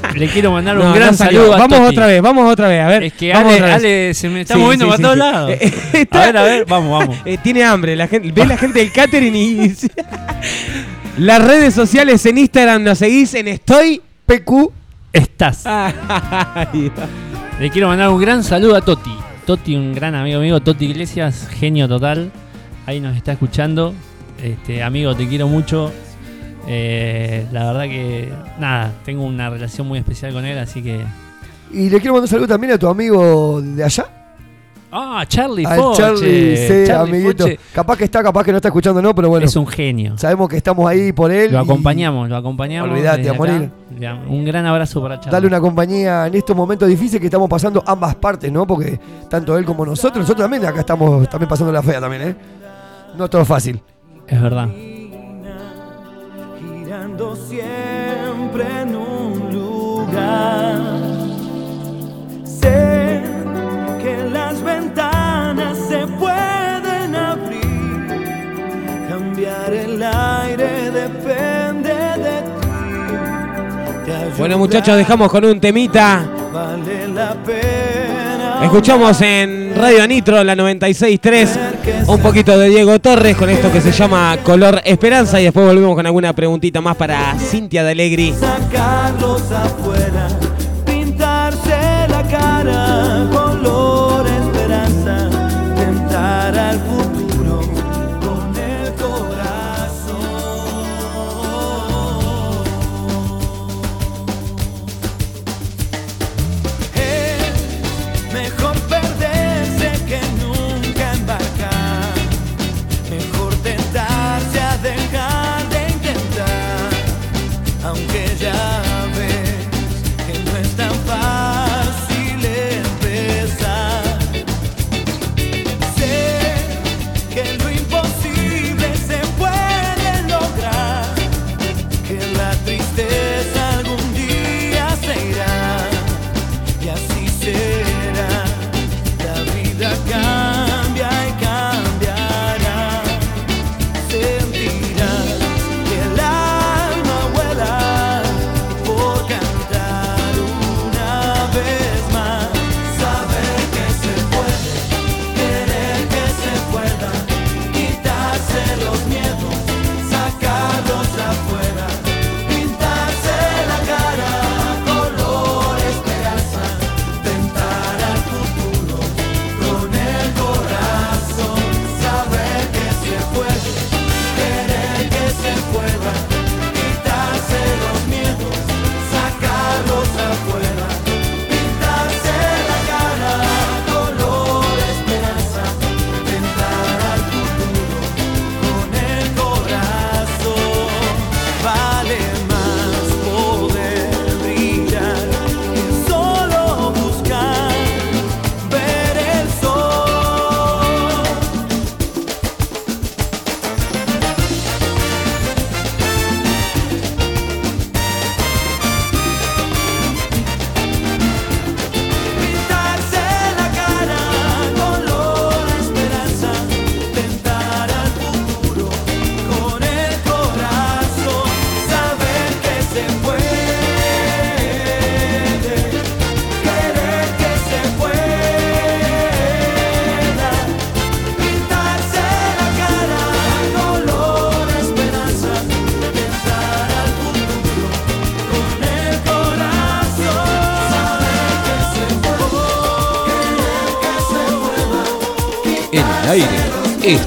[laughs] Le quiero mandar un No, gran no saludo a Vamos Toti. otra vez, vamos otra vez. A ver. Es que Ale. Ale se me está Sí, moviendo sí, para sí, todos lados. [laughs] A ver, a ver, vamos, vamos. Eh, tiene hambre, la gente, ve la gente del catering y... [laughs] Las redes sociales en Instagram nos seguís en Estoy... PQ. Estás. Le quiero mandar un gran saludo a Toti. Toti, un gran amigo mío, Toti Iglesias, genio total. Ahí nos está escuchando. Este, amigo, te quiero mucho. Eh, la verdad que, nada, tengo una relación muy especial con él, así que. Y le quiero mandar un saludo también a tu amigo de allá. Ah, Charlie Al Foche. Charlie, sí, Charlie amiguito. Foche Capaz que está, capaz que no está escuchando, no, pero bueno. es un genio. Sabemos que estamos ahí por él. Lo acompañamos, lo acompañamos. Olvídate, a morir. Un gran abrazo para Charlie. Dale una compañía en estos momentos difíciles que estamos pasando ambas partes, ¿no? Porque tanto él como nosotros, nosotros también acá estamos también pasando la fea también, ¿eh? No es todo fácil. Es verdad. girando siempre en un lugar. Sé que las ventanas se pueden abrir, cambiar el aire depende de ti. Te Bueno muchachos, dejamos con un temita. Vale la pena. Escuchamos en Radio Nitro, la 96.3, un poquito de Diego Torres con esto que se llama Color Esperanza y después volvemos con alguna preguntita más para Cintia de Alegri.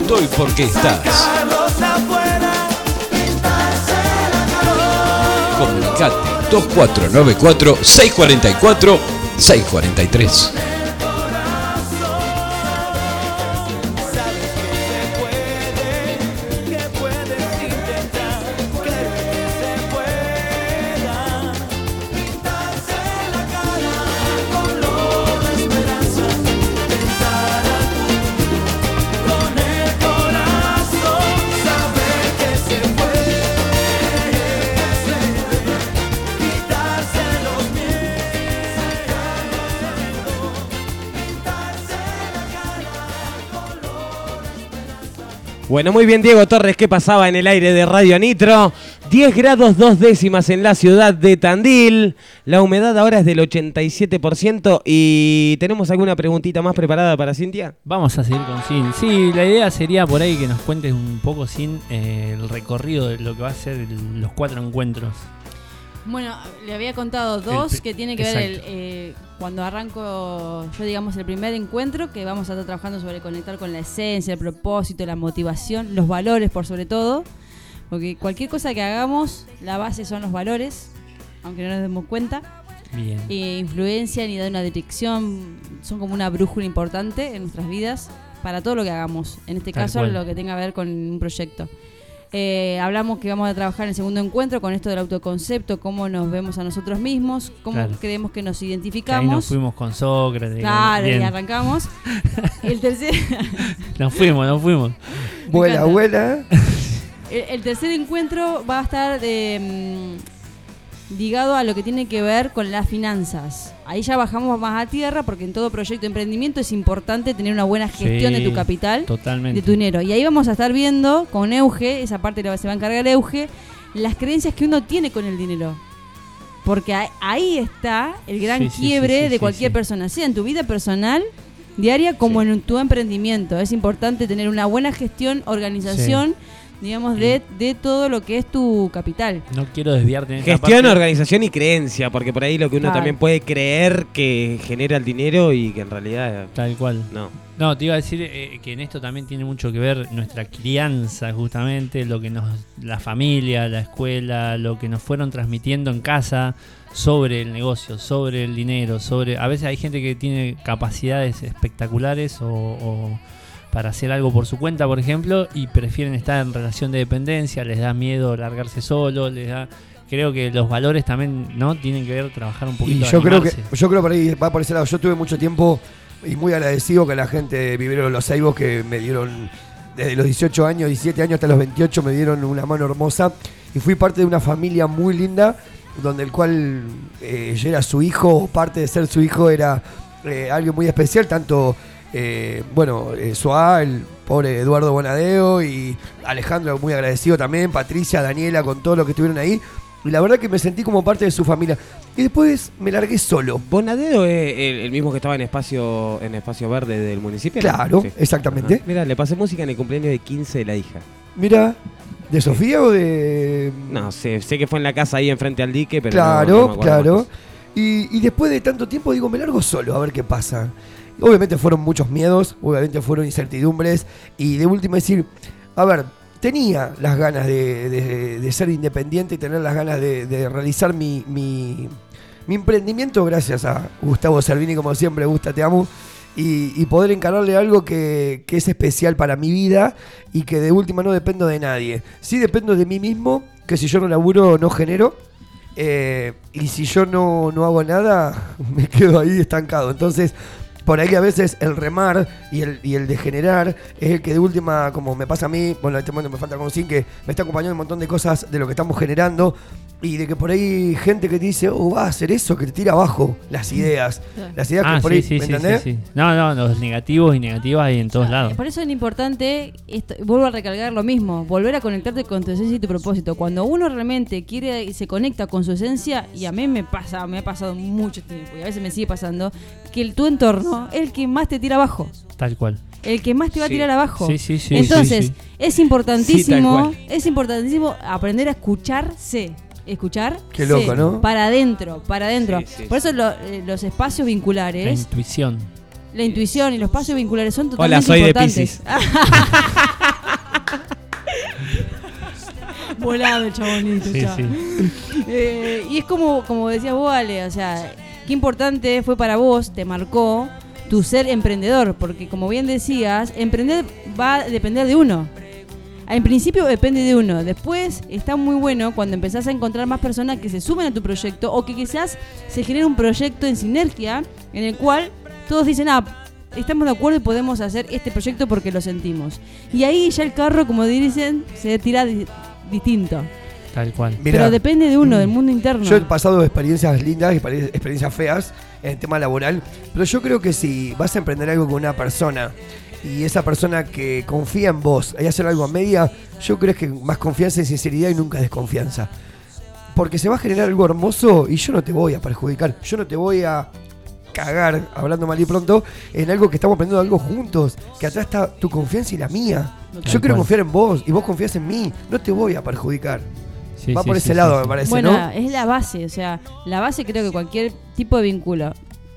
Estoy porque estás. Comunicate 2494 644 643. Bueno, muy bien, Diego Torres, ¿qué pasaba en el aire de Radio Nitro? 10 grados dos décimas en la ciudad de Tandil. La humedad ahora es del 87%. ¿Y tenemos alguna preguntita más preparada para Cintia? Vamos a seguir con Sin. Sí, la idea sería por ahí que nos cuentes un poco Sin eh, el recorrido de lo que va a ser los cuatro encuentros. Bueno, le había contado dos que tienen que ver el, eh, cuando arranco yo digamos el primer encuentro que vamos a estar trabajando sobre conectar con la esencia, el propósito, la motivación, los valores por sobre todo, porque cualquier cosa que hagamos la base son los valores, aunque no nos demos cuenta, Bien. e influencian y dan una dirección, son como una brújula importante en nuestras vidas para todo lo que hagamos, en este Tal caso cual. lo que tenga que ver con un proyecto. Eh, hablamos que vamos a trabajar en el segundo encuentro con esto del autoconcepto, cómo nos vemos a nosotros mismos, cómo Claro. creemos que nos Que ahí nos identificamos. fuimos con Sócrates. Claro, y bien. arrancamos. el, tercer, [laughs] Nos fuimos, nos fuimos. Vuela, vuela. el, el tercer encuentro va a estar eh, mm, ligado a lo que tiene que ver con las finanzas. Ahí ya bajamos más a tierra porque en todo proyecto de emprendimiento es importante tener una buena gestión de tu capital. Totalmente. de tu dinero. Y ahí vamos a estar viendo con Euge, esa parte la- se va a encargar Euge, las creencias que uno tiene con el dinero. Porque ahí- está el gran Sí, quiebre sí, de cualquier persona, sea en tu vida personal, diaria, como en tu emprendimiento. Es importante tener una buena gestión, organización, digamos, de, de todo lo que es tu capital. No quiero desviarte en Gestión, parte. organización y creencia, porque por ahí lo que uno Claro. también puede creer que genera el dinero y que en realidad Tal cual. no. No, te iba a decir eh, que en esto también tiene mucho que ver nuestra crianza, justamente, lo que nos, la familia, la escuela, lo que nos fueron transmitiendo en casa sobre el negocio, sobre el dinero, sobre. A veces hay gente que tiene capacidades espectaculares o, o para hacer algo por su cuenta, por ejemplo, y prefieren estar en relación de dependencia, les da miedo largarse solo, les da. Creo que los valores también, ¿no? Tienen que ver trabajar un Y poquito. yo creo que yo creo por ahí va por ese lado. Yo tuve mucho tiempo y muy agradecido con la gente de Vivieron los Ceibos que me dieron desde los 18 años, 17 años hasta los 28 me dieron una mano hermosa y fui parte de una familia muy linda donde el cual eh, yo era su hijo o parte de ser su hijo era eh, algo muy especial, tanto eh, bueno, eh, Suá, el pobre Eduardo Bonadeo y Alejandro muy agradecido también, Patricia, Daniela con todo lo que estuvieron ahí. Y la verdad que me sentí como parte de su familia. Y después me largué solo. ¿Bonadeo es el, el mismo que estaba en espacio en espacio verde del municipio? Claro, Sí. exactamente. Ajá. Mira, le pasé música en el cumpleaños de 15 de la hija. Mira, ¿de Sofía o de.? No, sé, sé que fue en la casa ahí enfrente al dique, pero claro, no claro. Y, y después de tanto tiempo digo, me largo solo a ver qué pasa. Obviamente fueron muchos miedos, obviamente fueron incertidumbres. Y de última decir, a ver, tenía las ganas de, de- ser independiente y tener las ganas de, realizar mi, mi, mi emprendimiento gracias a Gustavo Salvini, como siempre, Gusta, te amo. Y, y poder encararle algo que, que es especial para mi vida y que de última no dependo de nadie. Sí dependo de mí mismo, que si yo no laburo no genero. Eh, y si yo no, no hago nada, [laughs] me quedo ahí estancado. Entonces, por ahí a veces el remar y el, y el de generar es el que de última, como me pasa a mí, bueno, en este momento me falta con Sin, que me está acompañando un montón de cosas de lo que estamos generando y de que por ahí gente que te dice, oh, va a hacer eso, que te tira abajo las ideas. Las ideas Ah, que por sí, ahí, sí, ¿me sí, entendés? sí. No, no, los negativos y negativas hay en todos lados. Por eso es importante, esto, vuelvo a recalcar lo mismo, volver a conectarte con tu esencia y tu propósito. Cuando uno realmente quiere y se conecta con su esencia, y a mí me pasa, me ha pasado mucho tiempo, y a veces me sigue pasando, que el, tu entorno es el que más te tira abajo. Tal cual. El que más te va a tirar abajo. Sí, sí, sí, Entonces, sí, sí. es importantísimo, es importantísimo aprender a escucharse. Escuchar Qué loco, ¿no? para adentro, para adentro. Sí, sí, Por eso lo- eh, los espacios La vinculares intuición. la intuición y los pasos vinculares son Hola, totalmente soy de importantes. Piscis. [laughs] Volado el chabonito, sí. Eh, y es como, como decías vos, Ale, o sea, qué importante fue para vos, te marcó tu ser emprendedor, porque como bien decías, emprender va a depender de uno. Al principio depende de uno, después está muy bueno cuando empezás a encontrar más personas que se sumen a tu proyecto o que quizás se genere un proyecto en sinergia en el cual todos dicen, ah, estamos de acuerdo y podemos hacer este proyecto porque lo sentimos. Y ahí ya el carro, como dicen, se tira di- distinto. Tal cual. Mirá, Pero depende de uno, del mundo interno. Yo he pasado experiencias lindas experiencias feas en el tema laboral, pero yo creo que si vas a emprender algo con una persona y esa persona que confía en vos y hacer algo a media, yo creo que más confianza y sinceridad y nunca desconfianza. Porque se va a generar algo hermoso y yo no te voy a perjudicar, yo no te voy a cagar, hablando mal y pronto, en algo que estamos aprendiendo algo juntos, que atrás está tu confianza y la mía. Yo quiero cual. confiar en vos y vos confías en mí, no te voy a perjudicar. Sí, Va sí, por sí, ese sí, lado, sí. me parece, bueno, ¿no? es la base, o sea, la base creo que cualquier tipo de vínculo,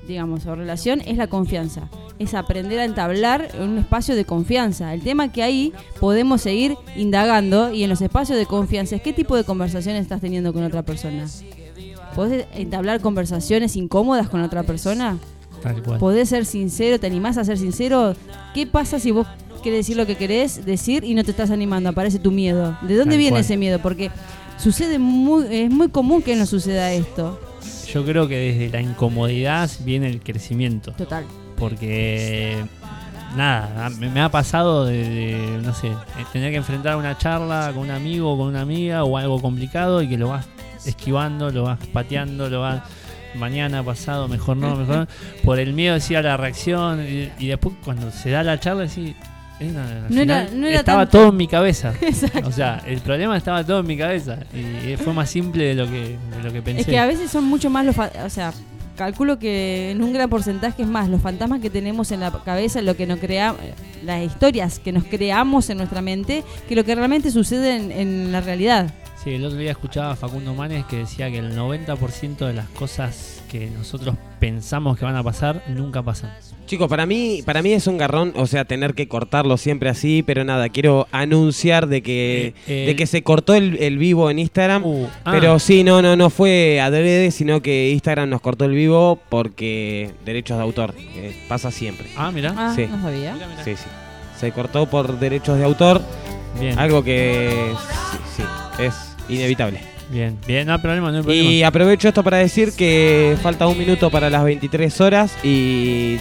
digamos, o relación es la confianza. Es aprender a entablar en un espacio de confianza. El tema que ahí podemos seguir indagando y en los espacios de confianza es qué tipo de conversaciones estás teniendo con otra persona. ¿Podés entablar conversaciones incómodas con otra persona? Tal cual. ¿Podés ser sincero? ¿Te animás a ser sincero? ¿Qué pasa si vos querés decir lo que querés decir y no te estás animando? Aparece tu miedo. ¿De dónde Tal viene cual. ese miedo? Porque sucede muy, es muy común que no suceda esto. Yo creo que desde la incomodidad viene el crecimiento. Total. Porque nada, me, me ha pasado de, de, no sé, eh, tener que enfrentar una charla con un amigo o con una amiga o algo complicado y que lo vas esquivando, lo vas pateando, lo vas mañana, pasado, mejor no, mejor no, [laughs] por el miedo decía la reacción y, y después cuando se da la charla decís, no, era- final no era estaba tanto. todo en mi cabeza. [laughs] Exacto. O sea, el problema estaba todo en mi cabeza y fue más simple de lo que, de lo que pensé. Es que a veces son mucho más los... O sea, calculo que en un gran porcentaje es más los fantasmas que tenemos en la cabeza, lo que nos crea, las historias que nos creamos en nuestra mente, que lo que realmente sucede en, en la realidad. Sí, el otro día escuchaba a Facundo Manes que decía que el 90% de las cosas que nosotros pensamos que van a pasar nunca pasan. Chicos, para mí, para mí es un garrón, o sea, tener que cortarlo siempre así, pero nada, quiero anunciar de que, Eh, eh, de que se cortó el, el vivo en Instagram. Uh, ah, Pero sí, no, no, no fue adrede, sino que Instagram nos cortó el vivo porque derechos de autor. eh, pasa siempre. ah, mira. Ah, Sí. no sabía. Sí, sí. Se cortó por derechos de autor, Bien, algo que sí, sí, es inevitable. bien, bien, no hay problema, no hay problema. Y aprovecho esto para decir que falta un minuto para las 23 horas y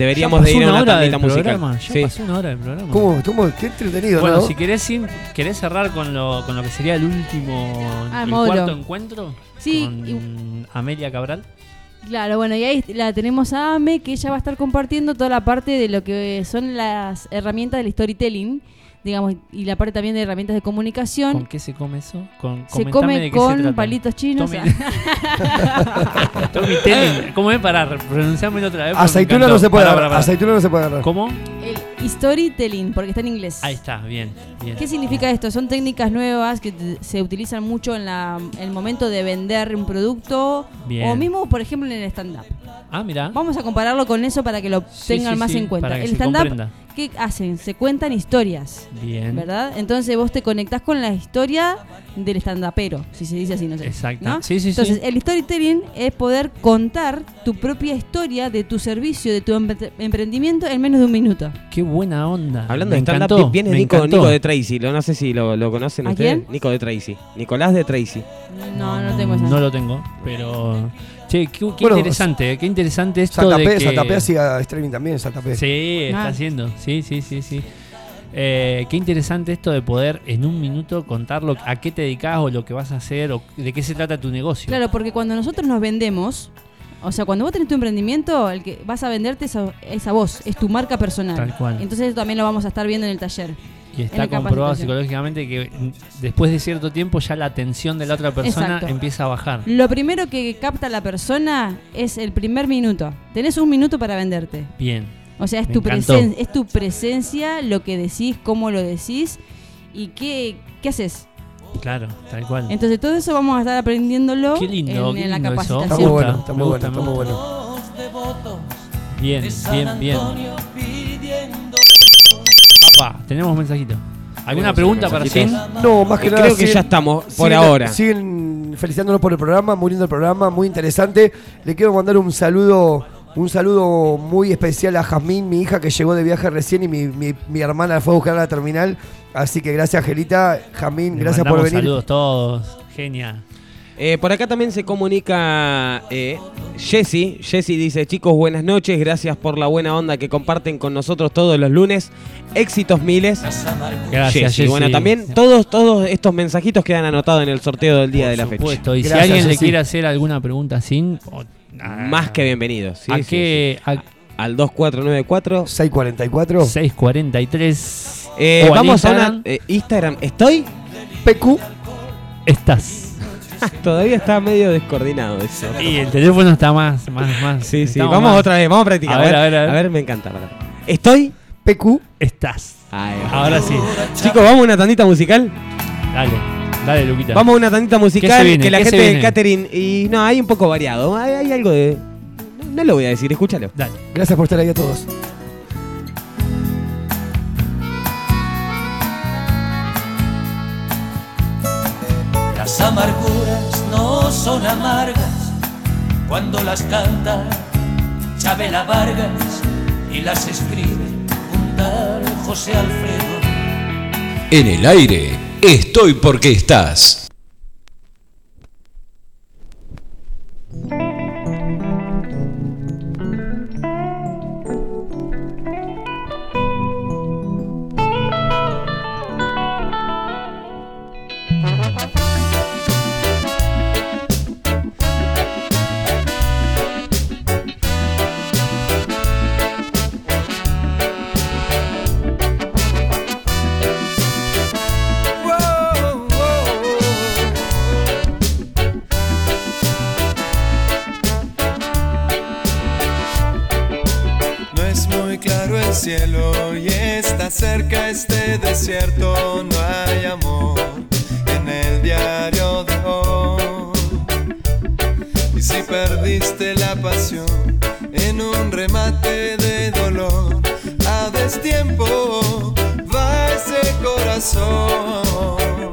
deberíamos de ir a una hora del tandita musical. programa, ya Sí. pasó una hora del programa. ¿Cómo? ¿Cómo? Qué entretenido, Bueno, ¿no? si querés, sin, querés cerrar con lo, con lo que sería el último, Ah, el módulo. cuarto encuentro Sí, con Amelia Cabral. Claro, bueno, y ahí la tenemos a Ame, que ella va a estar compartiendo toda la parte de lo que son las herramientas del storytelling, digamos, y la parte también de herramientas de comunicación. ¿Con qué se come eso? Con, se come de qué se con trata. palitos chinos. Tommy- [laughs] Tommy Telling. [laughs] ¿Cómo es para pronunciármelo otra vez? Aceituna no se puede pará. Aceituna no se puede agarrar. ¿Cómo? El storytelling, porque está en inglés. Ahí está, bien, bien. ¿Qué significa esto? Son técnicas nuevas que se utilizan mucho en la, el momento de vender un producto Bien. o mismo, por ejemplo, en el stand-up. Ah, mira. Vamos a compararlo con eso para que lo Sí, tengan sí, más sí, en cuenta. para que El stand-up. ¿Qué hacen? Se cuentan historias. Bien. ¿Verdad? Entonces vos te conectás con la historia del stand-upero, si se dice así, no sé. Exacto. ¿no? Sí, sí, sí. Entonces, el storytelling es poder contar tu propia historia de tu servicio, de tu empre- emprendimiento en menos de un minuto. Qué buena onda. Hablando Me de stand-up, viene me Nico, encantó. Nico de Tracy. Lo, no sé si lo, lo conocen ¿A ustedes. quién? Nico de Tracy. Nicolás de Tracy. No, no tengo esa. No lo tengo, pero. Che, qué, qué Bueno, interesante, qué interesante esto Santa de P, que... Santa P hacía streaming también, Santa P. Sí, está haciendo. Sí, sí, sí, sí. Eh, qué interesante esto de poder en un minuto contar lo- a qué te dedicas o lo que vas a hacer o de qué se trata tu negocio. Claro, porque cuando nosotros nos vendemos, o sea, cuando vos tenés tu emprendimiento, el que vas a venderte es a, es a vos, es tu marca personal. Tal cual. Entonces eso también lo vamos a estar viendo en el taller. Y está comprobado psicológicamente que después de cierto tiempo ya la atención de la otra persona Exacto. empieza a bajar. Lo primero que capta la persona es el primer minuto. Tenés un minuto para venderte. Bien. O sea, es Me tu, presen- es tu presencia, lo que decís, cómo lo decís y qué, qué haces. Claro, tal cual. Entonces todo eso vamos a estar aprendiéndolo Qué lindo, en, qué en la lindo eso. Está capacitación. muy bueno, está muy bueno, está muy Bien, bien, bien. Apa, tenemos mensajito. ¿Alguna pregunta para Sin? No, más que Eh, nada. creo que siguen- ya estamos, por siguen- ahora. Siguen felicitándonos por el programa, muy lindo el programa, muy interesante. Le quiero mandar un saludo, un saludo muy especial a Jazmín, mi hija que llegó de viaje recién y mi, mi- mi hermana la fue a buscar a la terminal. Así que gracias, Angelita. Jazmín, Le gracias por venir. Saludos todos. Genial. Eh, por acá también se comunica eh, Jessy. Jessy dice, chicos, buenas noches. Gracias por la buena onda que comparten con nosotros todos los lunes. Éxitos miles. Gracias, Jessy. Bueno, también todos, todos estos mensajitos quedan anotados en el sorteo del día de la Por fecha. supuesto. Y si Gracias, alguien le quiere hacer alguna pregunta sin. o- ah, Más que bienvenidos. sí, ¿A sí, qué? sí. a- Al 2494. 644 643. Eh, vamos a Instagram, una, eh, Instagram. ¿Estoy? PQ. Estás. [laughs] Todavía está medio descoordinado eso. Y el teléfono está más. más, más Sí, sí. estamos Vamos más- otra vez, vamos a practicar. A ver, a ver, a ver. me encanta. para. ¿Estoy? PQ. Estás. Ahora sí. Chicos, vamos a una tandita musical. Dale. Dale, Luquita. Vamos a una tandita ¿Qué musical viene? que la ¿Qué se gente de catering y no, hay un poco variado. Hay, hay algo de no lo voy a decir, escúchalo. Dale. Gracias por estar ahí a todos. Las amarguras son amargas cuando las canta Chabela Vargas y las escribe un tal José Alfredo. En el aire, estoy porque estás. Cerca este desierto. No hay amor en el diario de hoy. Y si perdiste la pasión en un remate de dolor, a destiempo va ese corazón.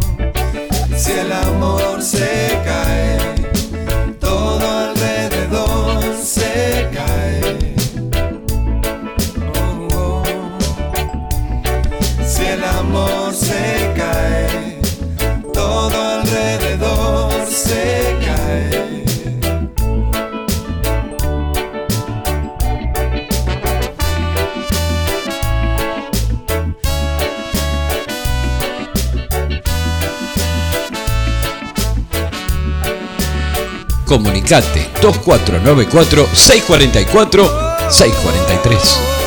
Si el amor se cae, se cae. Comunicate 2494 644 643.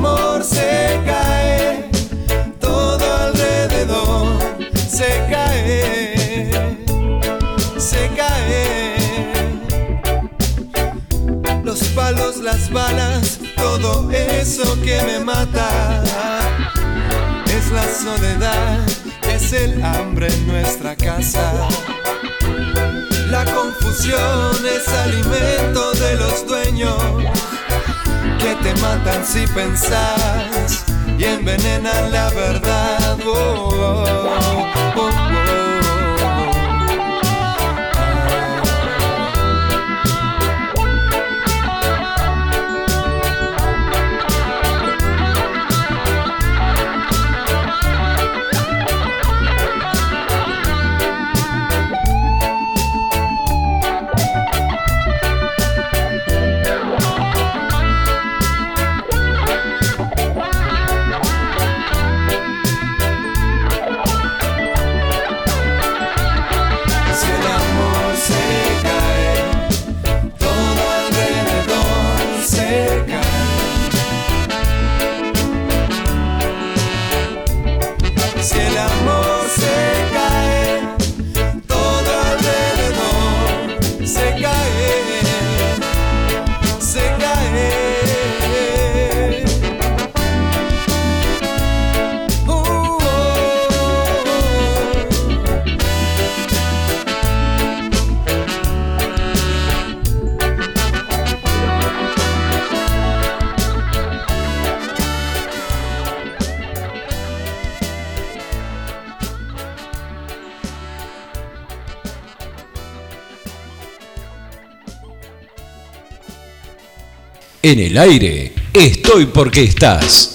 Amor se cae, todo alrededor se cae, se cae. Los palos, las balas, todo eso que me mata. Es la soledad, es el hambre en nuestra casa. La confusión es alimento de los dueños que te matan si pensás y envenenan la verdad. Oh, oh, oh, En el aire, estoy porque estás.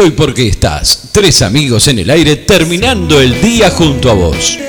estoy porque estás. Tres amigos en el aire terminando el día junto a vos.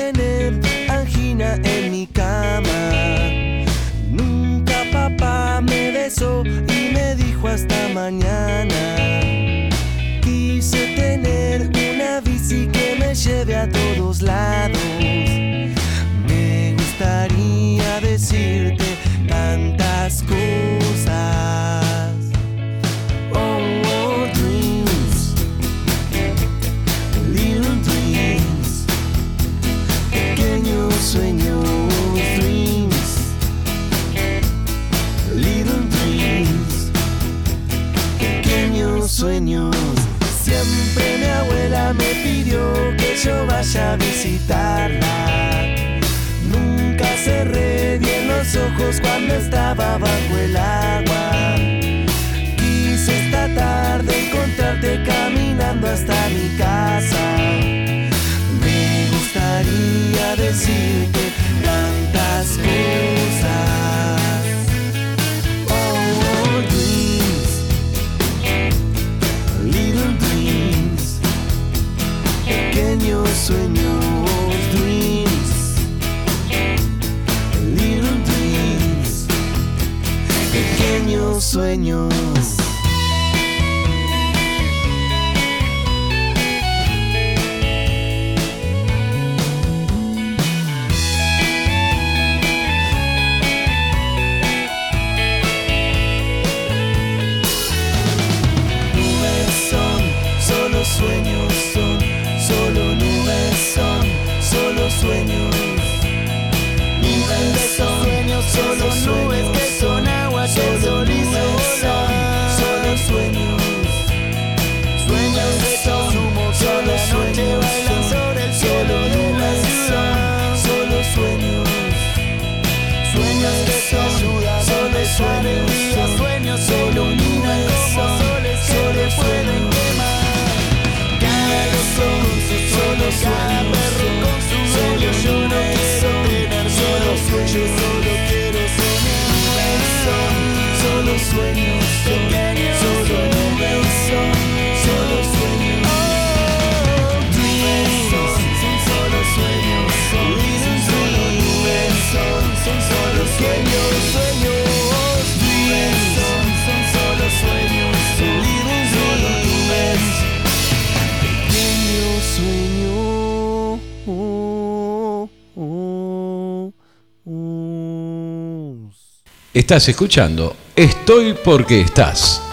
Estás escuchando Estoy porque estás.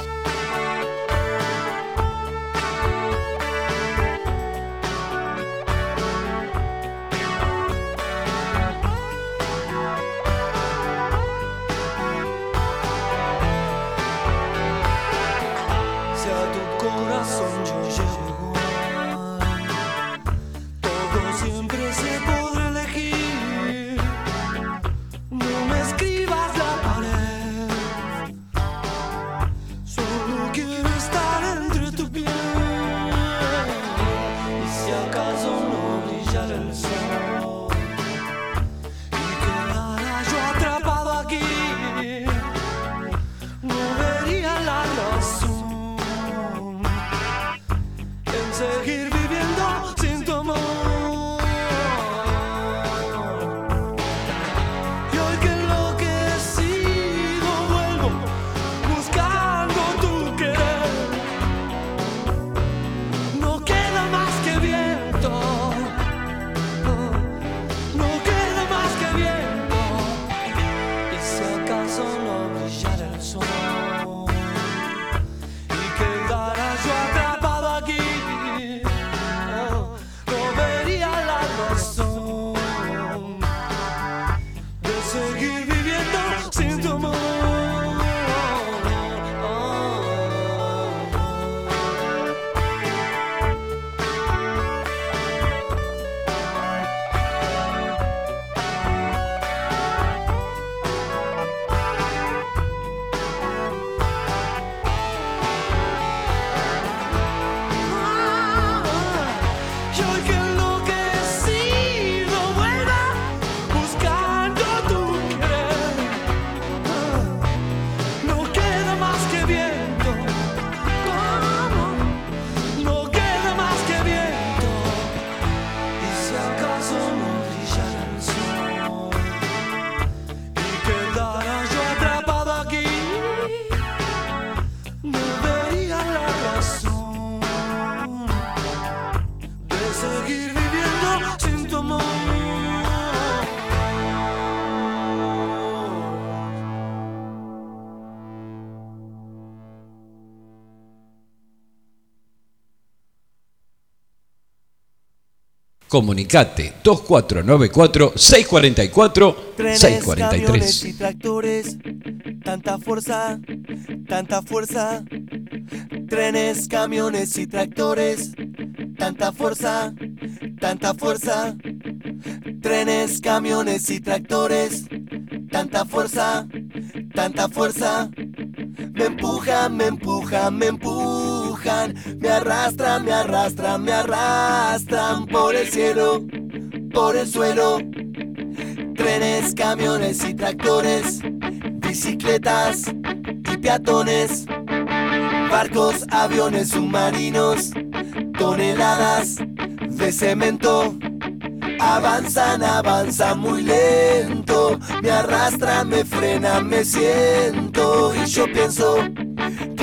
Comunicate 2494 644 Trenes, 643. camiones y tractores, tanta fuerza, tanta fuerza. Trenes, camiones y tractores, tanta fuerza, tanta fuerza. Trenes, camiones y tractores, tanta fuerza, tanta fuerza. Me empujan, me empujan, me me arrastran, me arrastran, me arrastran por el cielo, por el suelo. Trenes, camiones y tractores, bicicletas y peatones, barcos, aviones, submarinos, toneladas de cemento. Avanzan, avanzan muy lento, me arrastran, me frenan, me siento y yo pienso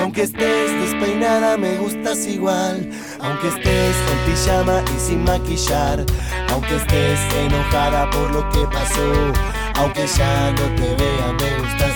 aunque estés despeinada me gustas igual, aunque estés en pijama y sin maquillar, aunque estés enojada por lo que pasó, aunque ya no te vea me gustas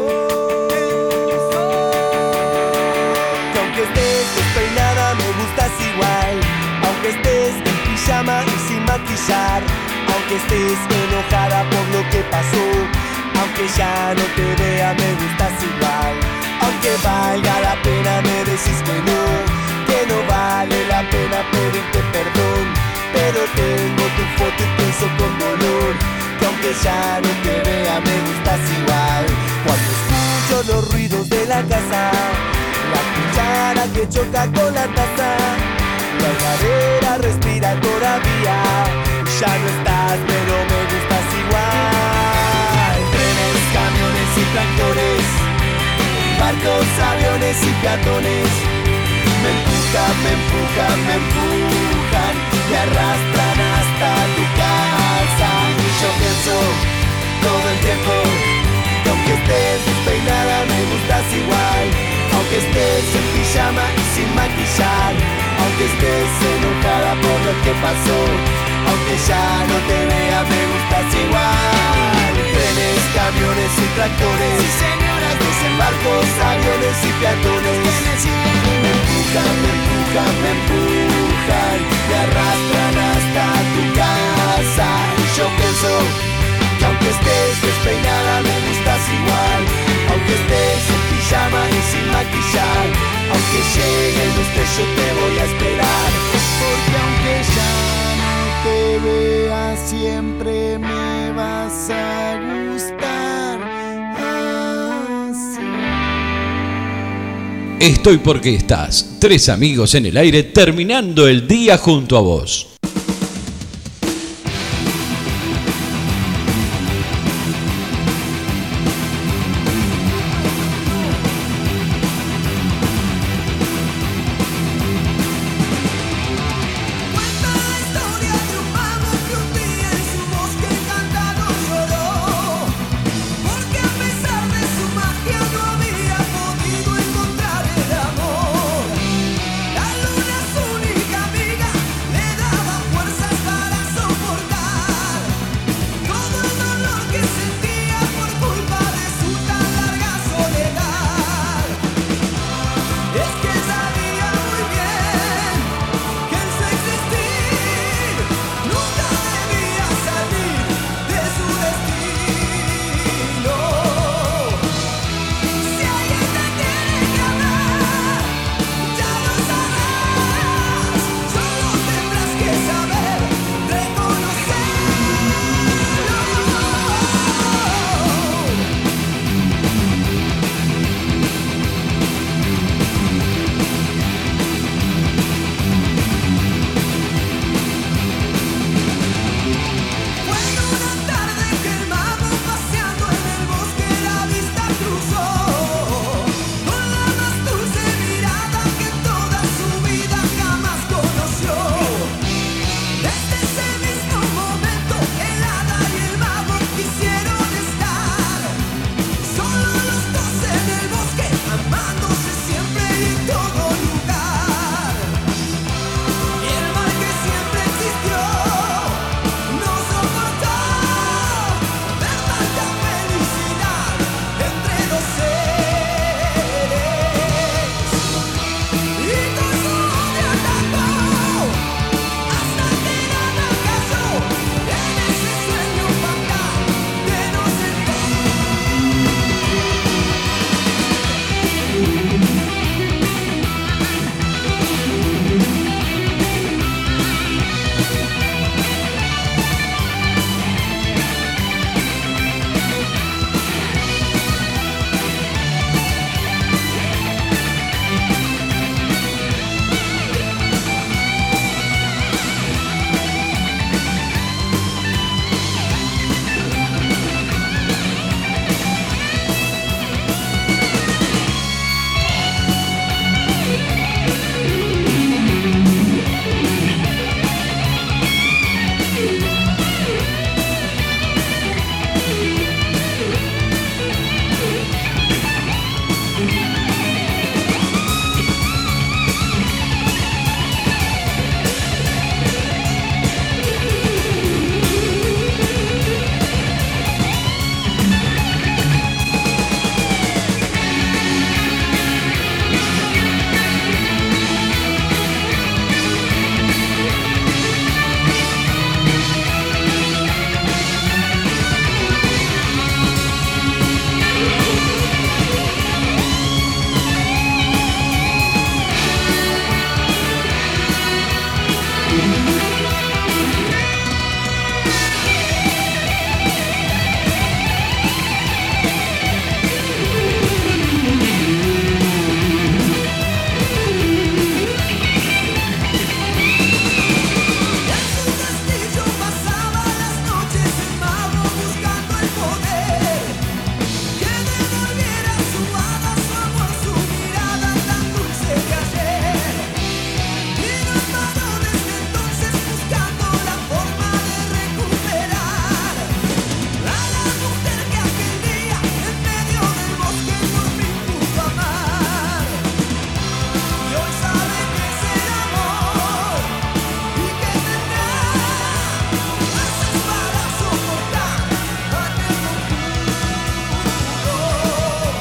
estés enojada por lo que pasó. Aunque ya no te vea, me gustas igual. Aunque valga la pena, me decís que no. Que no vale la pena pedirte perdón. Pero tengo tu foto y pienso con dolor. Que aunque ya no te vea, me gustas igual. Cuando escucho los ruidos de la casa, la cuchara que choca con la taza. La heladera respira todavía Ya no estás pero me gustas igual. Trenes, camiones y tractores Barcos, aviones y peatones. Me empujan, me empujan, me empujan Me arrastran hasta tu casa. Y yo pienso todo el tiempo Que aunque estés despeinada me gustas igual. Aunque estés en pijama y sin maquillar Aunque estés enojada por lo que pasó Aunque ya no te vea me gustas igual. Trenes, camiones y tractores. Señoras dicen barcos, aviones y peatones. Me empujan, me empujan, me empujan. Me arrastran hasta tu casa. Y yo pienso que aunque estés despeinada me gustas igual. Aunque estés en pijama y sin maquillar. Aunque llegue el esté yo te voy a esperar. Porque aunque ya te vea siempre me vas a gustar así. Estoy porque estás. Tres amigos en el aire terminando el día junto a vos.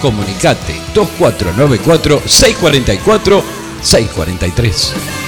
Comunicate 2494-644-643.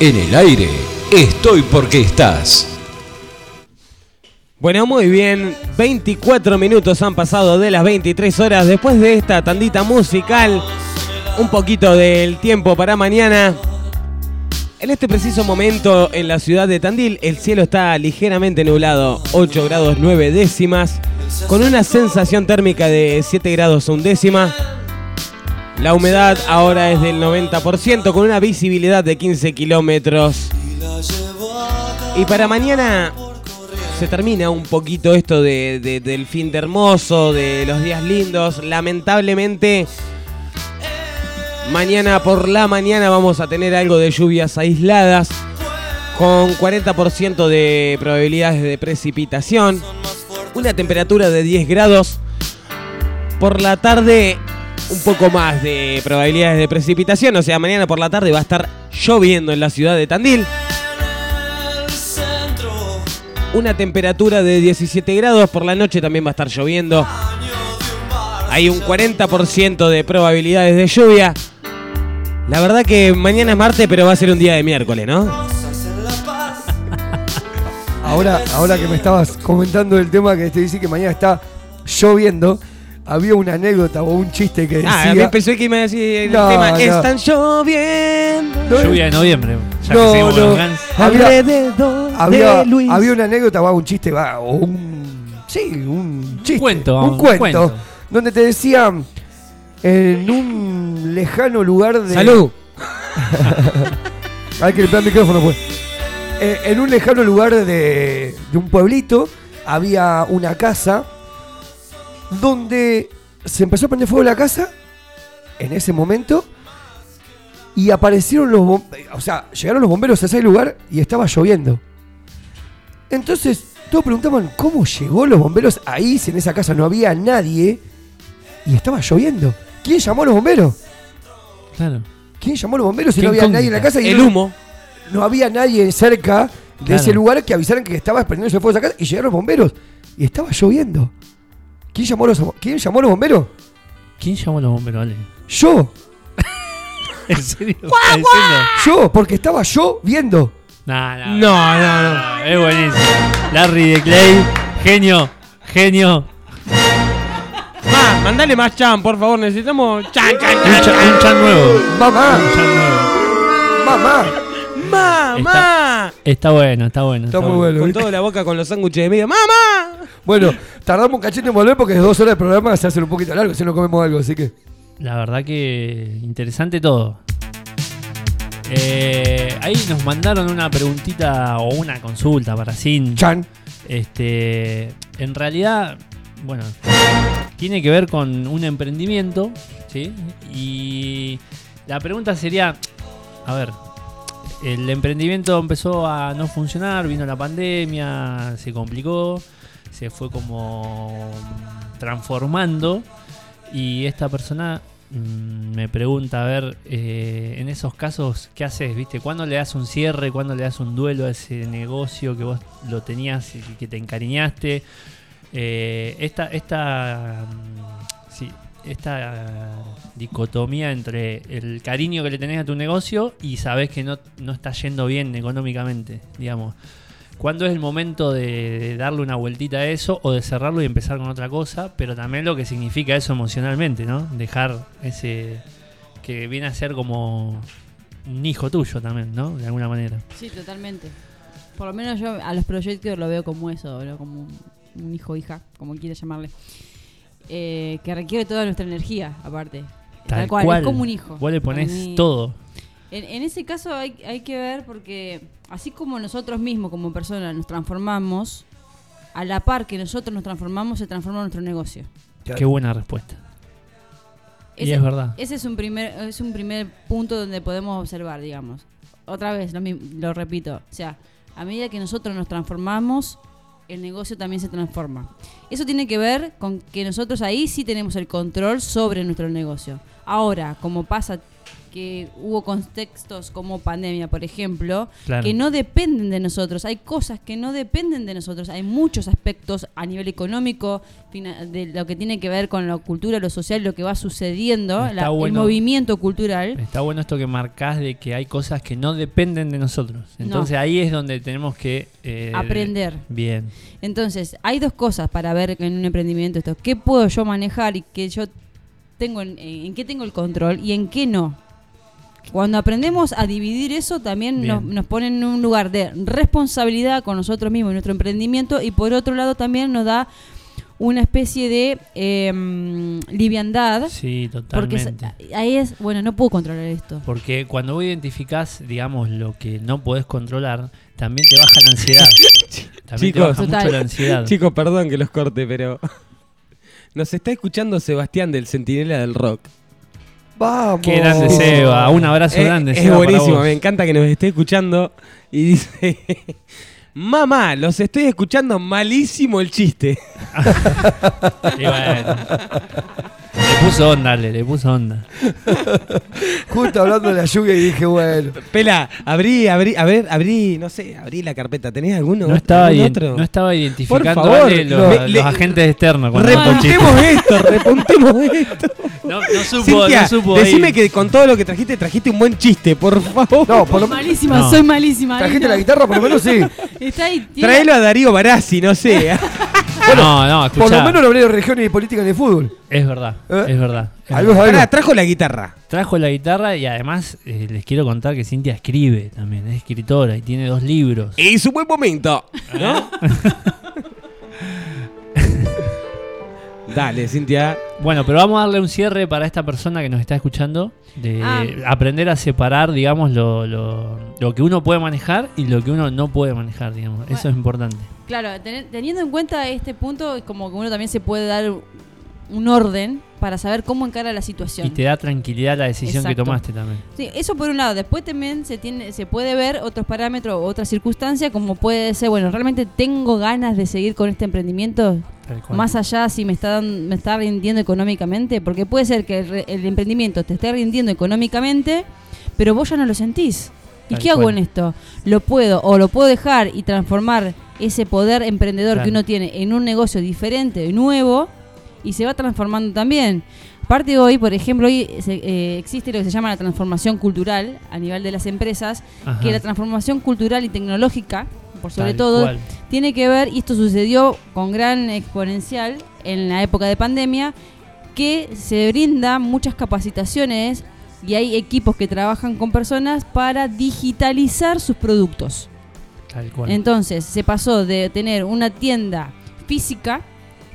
En el aire, estoy porque estás. Bueno, muy bien. 24 minutos han pasado de las 23 horas. Después de esta tandita musical, un poquito del tiempo para mañana. En este preciso momento en la ciudad de Tandil, el cielo está ligeramente nublado, 8 grados 9 décimas, con una sensación térmica de 7 grados un décima. La humedad ahora es del 90%, con una visibilidad de 15 kilómetros. Y para mañana se termina un poquito esto de- de- del fin de hermoso, de los días lindos. Lamentablemente, mañana por la mañana vamos a tener algo de lluvias aisladas, con 40% de probabilidades de precipitación, una temperatura de 10 grados. Por la tarde, un poco más de probabilidades de precipitación, o sea, mañana por la tarde va a estar lloviendo en la ciudad de Tandil. Una temperatura de 17 grados, por la noche también va a estar lloviendo. Hay un 40% de probabilidades de lluvia. La verdad que mañana es martes, pero va a ser un día de miércoles, ¿no? Ahora, ahora que me estabas comentando el tema que te dice que mañana está lloviendo, había una anécdota o un chiste que decía. Ah, a mí pensé que me decía el No, tema. no. Están lloviendo. No, Lluvia de noviembre. Ya que No, seguimos con los Guns. Había- Alrededor había, de Luis. había una anécdota, va, un chiste, va, o un. Sí, un chiste. cuento, un vamos, un cuento. cuento. Donde te decía. En un lejano lugar de. Salud. [laughs] Hay que limpiar el micrófono, pues. Eh, en un lejano lugar de, de un pueblito había una casa donde se empezó a prender fuego la casa en ese momento y aparecieron los bomberos, o sea, llegaron los bomberos a ese lugar y estaba lloviendo. Entonces, todos preguntaban cómo llegó los bomberos ahí si en esa casa no había nadie y estaba lloviendo. ¿Quién llamó a los bomberos? Claro. ¿Quién llamó a los bomberos si no había nadie en la casa? Y El no- humo. no había nadie cerca de Claro. ese lugar que avisaran que estaba prendiéndose fuego esa casa y llegaron los bomberos y estaba lloviendo. ¿Quién llamó a los, ¿quién llamó a los bomberos? ¿Quién llamó a los bomberos, Ale? Yo, [laughs] ¿En serio? [laughs] ¿Estás diciendo? yo, porque estaba yo viendo. No, no, No, no, no. Es buenísimo. Larry de Clay, genio, genio. Más, mandale más chan, por favor. Necesitamos chan, chan, Un, chan. cha- un chan nuevo. Mamá, Un chan nuevo. mamá. ¡Mamá! Está bueno, está bueno. Está muy bueno. Con toda la boca con los sándwiches de medio. ¡Mamá! Bueno, tardamos un cachito en volver porque dos horas de programa se hacen un poquito largo si no comemos algo, así que. La verdad que interesante todo. Eh, ahí nos mandaron una preguntita o una consulta para Sin. Chan. Este, en realidad, bueno, tiene que ver con un emprendimiento, ¿sí? Y la pregunta sería, a ver, el emprendimiento empezó a no funcionar, vino la pandemia, se complicó, se fue como transformando y esta persona mm, me pregunta, a ver, eh, en esos casos, ¿qué haces? ¿Viste? ¿Cuándo le das un cierre? ¿Cuándo le das un duelo a ese negocio que vos lo tenías y que te encariñaste? Eh, esta, esta, mm, sí, esta dicotomía entre el cariño que le tenés a tu negocio y sabés que no, no está yendo bien económicamente, digamos. ¿Cuándo es el momento de, de darle una vueltita a eso o de cerrarlo y empezar con otra cosa? Pero también lo que significa eso emocionalmente, ¿no? Dejar ese que viene a ser como un hijo tuyo también, ¿no? De alguna manera. Sí, totalmente. Por lo menos yo a los proyectos lo veo como eso, veo como un, hijo hija, como quieras llamarle. eh, que requiere toda nuestra energía, aparte. Tal, cual, cual. es como un hijo. Vos le mí- todo. En, en ese caso hay, hay que ver porque así como nosotros mismos como personas nos transformamos, a la par que nosotros nos transformamos, se transforma nuestro negocio. Qué buena respuesta. Y es verdad. Ese es un primer, es un primer punto donde podemos observar, digamos. Otra vez, lo, lo repito. O sea, a medida que nosotros nos transformamos, el negocio también se transforma. Eso tiene que ver con que nosotros ahí sí tenemos el control sobre nuestro negocio. Ahora, como pasa que hubo contextos como pandemia, por ejemplo, Claro. que no dependen de nosotros. Hay cosas que no dependen de nosotros. Hay muchos aspectos a nivel económico, de lo que tiene que ver con la cultura, lo social, lo que va sucediendo, Está la- bueno. el movimiento cultural. Está bueno esto que marcás de que hay cosas que no dependen de nosotros. Entonces ahí es donde tenemos que eh, Aprender. Bien. Entonces, hay dos cosas para ver en un emprendimiento esto. ¿Qué puedo yo manejar y que yo tengo en, en qué tengo el control y en qué no? Cuando aprendemos a dividir eso, también nos, nos pone en un lugar de responsabilidad con nosotros mismos y nuestro emprendimiento y por otro lado también nos da una especie de em, liviandad. Sí, Porque totalmente. ahí es, bueno, no puedo controlar esto. Porque cuando vos identificás, digamos, lo que no podés controlar, también te baja la ansiedad. [laughs] También te Chicos. baja mucho la ansiedad. Chicos, perdón que los corte, pero. [laughs] Nos está escuchando Sebastián del Centinela del Rock. Vamos. Qué grande Seba, un abrazo Eh, grande. Es Seba, buenísimo, vos. me encanta que nos esté escuchando. Y dice: [laughs] Mamá, los estoy escuchando malísimo el chiste. [laughs] Y bueno. Le puso onda, le, le puso onda. Justo hablando de la lluvia y dije, bueno. Pela, abrí, abrí, a ver, abrí, no sé, abrí la carpeta. ¿Tenés alguno? No estaba, algún otro? no estaba identificando Por favor, los, no. los Le- agentes externos. Repuntemos esto, repuntemos esto. No, no supo, Cintia, no supo decime ahí. que con todo lo que trajiste, trajiste un buen chiste, por favor. No, por lo Malísima, No. soy malísima. ¿Trajiste la guitarra? Por lo menos sí. [laughs] Está ahí. Traelo a Darío Barassi, no sé. [laughs] [laughs] no, no, escuchá. Por lo menos no hablé de región ni de política ni de fútbol. Es verdad, ¿Eh? es verdad. es Algo verdad. es algo. Pará, trajo la guitarra. Trajo la guitarra y además eh, les quiero contar que Cintia escribe también, es escritora y tiene dos libros. Es un buen momento, ¿no? Dale, Cintia. Bueno, pero vamos a darle un cierre para esta persona que nos está escuchando, de Ah. aprender a separar, digamos, lo, lo, lo que uno puede manejar y lo que uno no puede manejar, digamos. Eso es importante. Claro, teniendo en cuenta este punto, es como que uno también se puede dar un orden para saber cómo encara la situación. Y te da tranquilidad la decisión que tomaste también. Sí, eso por un lado. Después también se tiene, se puede ver otros parámetros o otras circunstancias, como puede ser, bueno, realmente tengo ganas de seguir con este emprendimiento, más allá si me está me está rindiendo económicamente, porque puede ser que el, el emprendimiento te esté rindiendo económicamente, pero vos ya no lo sentís. ¿Y Tal qué hago en esto? Lo puedo o lo puedo dejar y transformar ese poder emprendedor Claro. que uno tiene en un negocio diferente, nuevo, y se va transformando también. Aparte hoy, por ejemplo, hoy se- eh, existe lo que se llama la transformación cultural a nivel de las empresas, Ajá. que la transformación cultural y tecnológica, por sobre Tal todo, cual. tiene que ver, y esto sucedió con gran exponencial en la época de pandemia, que se brinda muchas capacitaciones y hay equipos que trabajan con personas para digitalizar sus productos. Tal cual. Entonces se pasó de tener una tienda física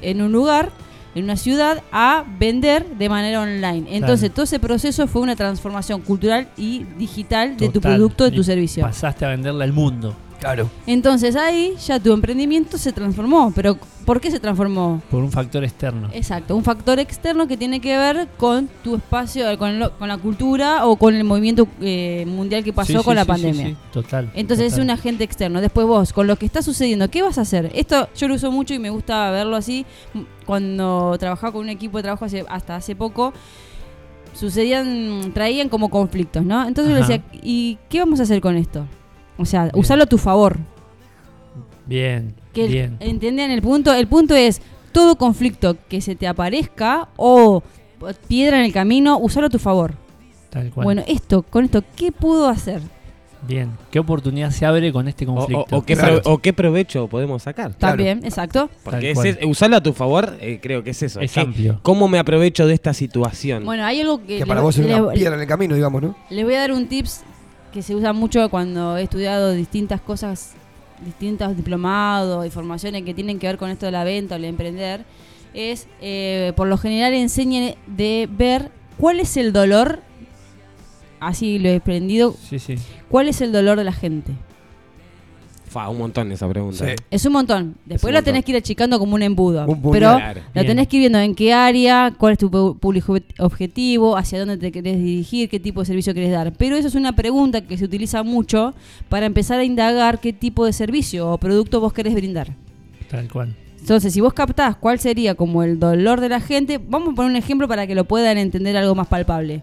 en un lugar, en una ciudad, a vender de manera online. Entonces todo ese proceso fue una transformación cultural y digital de tu producto, de Y tu servicio. Pasaste a venderle al mundo. Claro. Entonces ahí ya tu emprendimiento se transformó. Pero ¿por qué se transformó? Por un factor externo. Exacto, un factor externo que tiene que ver con tu espacio, con, lo- con la cultura o con el movimiento eh, mundial que pasó Sí, sí, con la sí, pandemia. sí, Total. Entonces total. es un agente externo. Después vos, con lo que está sucediendo, ¿qué vas a hacer? Esto yo lo uso mucho y me gusta verlo así. Cuando trabajaba con un equipo de trabajo hace- hasta hace poco, sucedían, traían como conflictos, ¿no? Entonces yo decía, ¿y qué vamos a hacer con esto? O sea, usarlo a tu favor. Bien, Que bien. ¿Entienden el punto? El punto es, todo conflicto que se te aparezca o piedra en el camino, usarlo a tu favor. Tal cual. Bueno, esto, con esto, ¿qué puedo hacer? Bien. ¿Qué oportunidad se abre con este conflicto? o- o qué Claro. pro- o qué provecho podemos sacar. También, exacto. Porque es usarlo a tu favor, eh, creo que es eso. Es que, amplio. ¿Cómo me aprovecho de esta situación? Bueno, hay algo que... Que para vos es una piedra en el camino, digamos, ¿no? Les voy a dar un tips que se usa mucho cuando he estudiado distintas cosas, distintos diplomados y formaciones que tienen que ver con esto de la venta o el emprender. es, eh, por lo general, enseña de ver cuál es el dolor, así lo he aprendido, Sí, sí. cuál es el dolor de la gente. Fa, un montón esa pregunta. Sí. ¿eh? Es un montón. Después un la montón. tenés que ir achicando como un embudo. Un pero la tenés que ir viendo en qué área, cuál es tu público obje- objetivo, hacia dónde te querés dirigir, qué tipo de servicio querés dar. Pero eso es una pregunta que se utiliza mucho para empezar a indagar qué tipo de servicio o producto vos querés brindar. Tal cual. Entonces, si vos captás cuál sería como el dolor de la gente, vamos a poner un ejemplo para que lo puedan entender algo más palpable.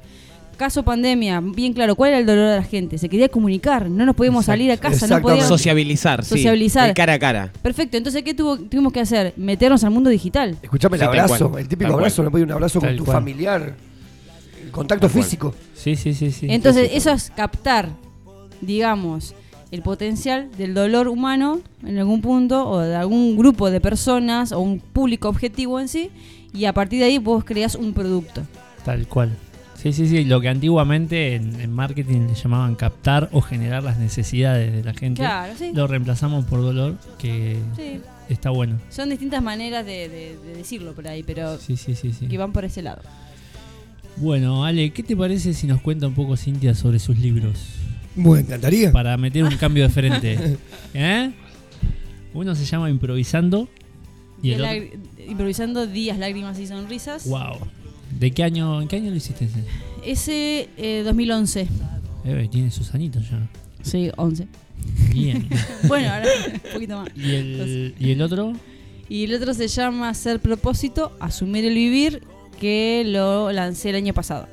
Caso pandemia, bien claro, ¿cuál era el dolor de la gente? Se quería comunicar, no nos podíamos Exacto, salir a casa, no podíamos... Sociabilizar, sí. Sociabilizar. El cara a cara. Perfecto, entonces, ¿qué tuvo- tuvimos que hacer? Meternos al mundo digital. Escuchame el Sí, abrazo, el típico abrazo, no puede un abrazo Tal con tu cual. familiar. El contacto Tal cual. físico. Sí, sí, sí, sí. Entonces, eso es captar, digamos, el potencial del dolor humano en algún punto o de algún grupo de personas o un público objetivo en sí y a partir de ahí vos creas un producto. Tal cual. Sí, sí, sí. Lo que antiguamente en, en marketing le llamaban captar o generar las necesidades de la gente. Claro, sí. Lo reemplazamos por dolor, que Sí. está bueno. Son distintas maneras de, de- de decirlo por ahí, pero Sí, sí, sí, sí. que van por ese lado. Bueno, Ale, ¿qué te parece si nos cuenta un poco Cintia sobre sus libros? Bueno, encantaría. Para meter un cambio de frente. [laughs] ¿Eh? Uno se llama Improvisando y el Días otro... lag- improvisando días, lágrimas y sonrisas. Wow. ¿De qué año, en qué año lo hiciste ese? Ese eh, 2011. Eh, tiene sus anitos ya. Sí, 11. Bien. [laughs] bueno, ahora un poquito más. ¿Y el, ¿Y el otro? Y el otro se llama Ser Propósito, Asumir el Vivir, que lo lancé el año pasado.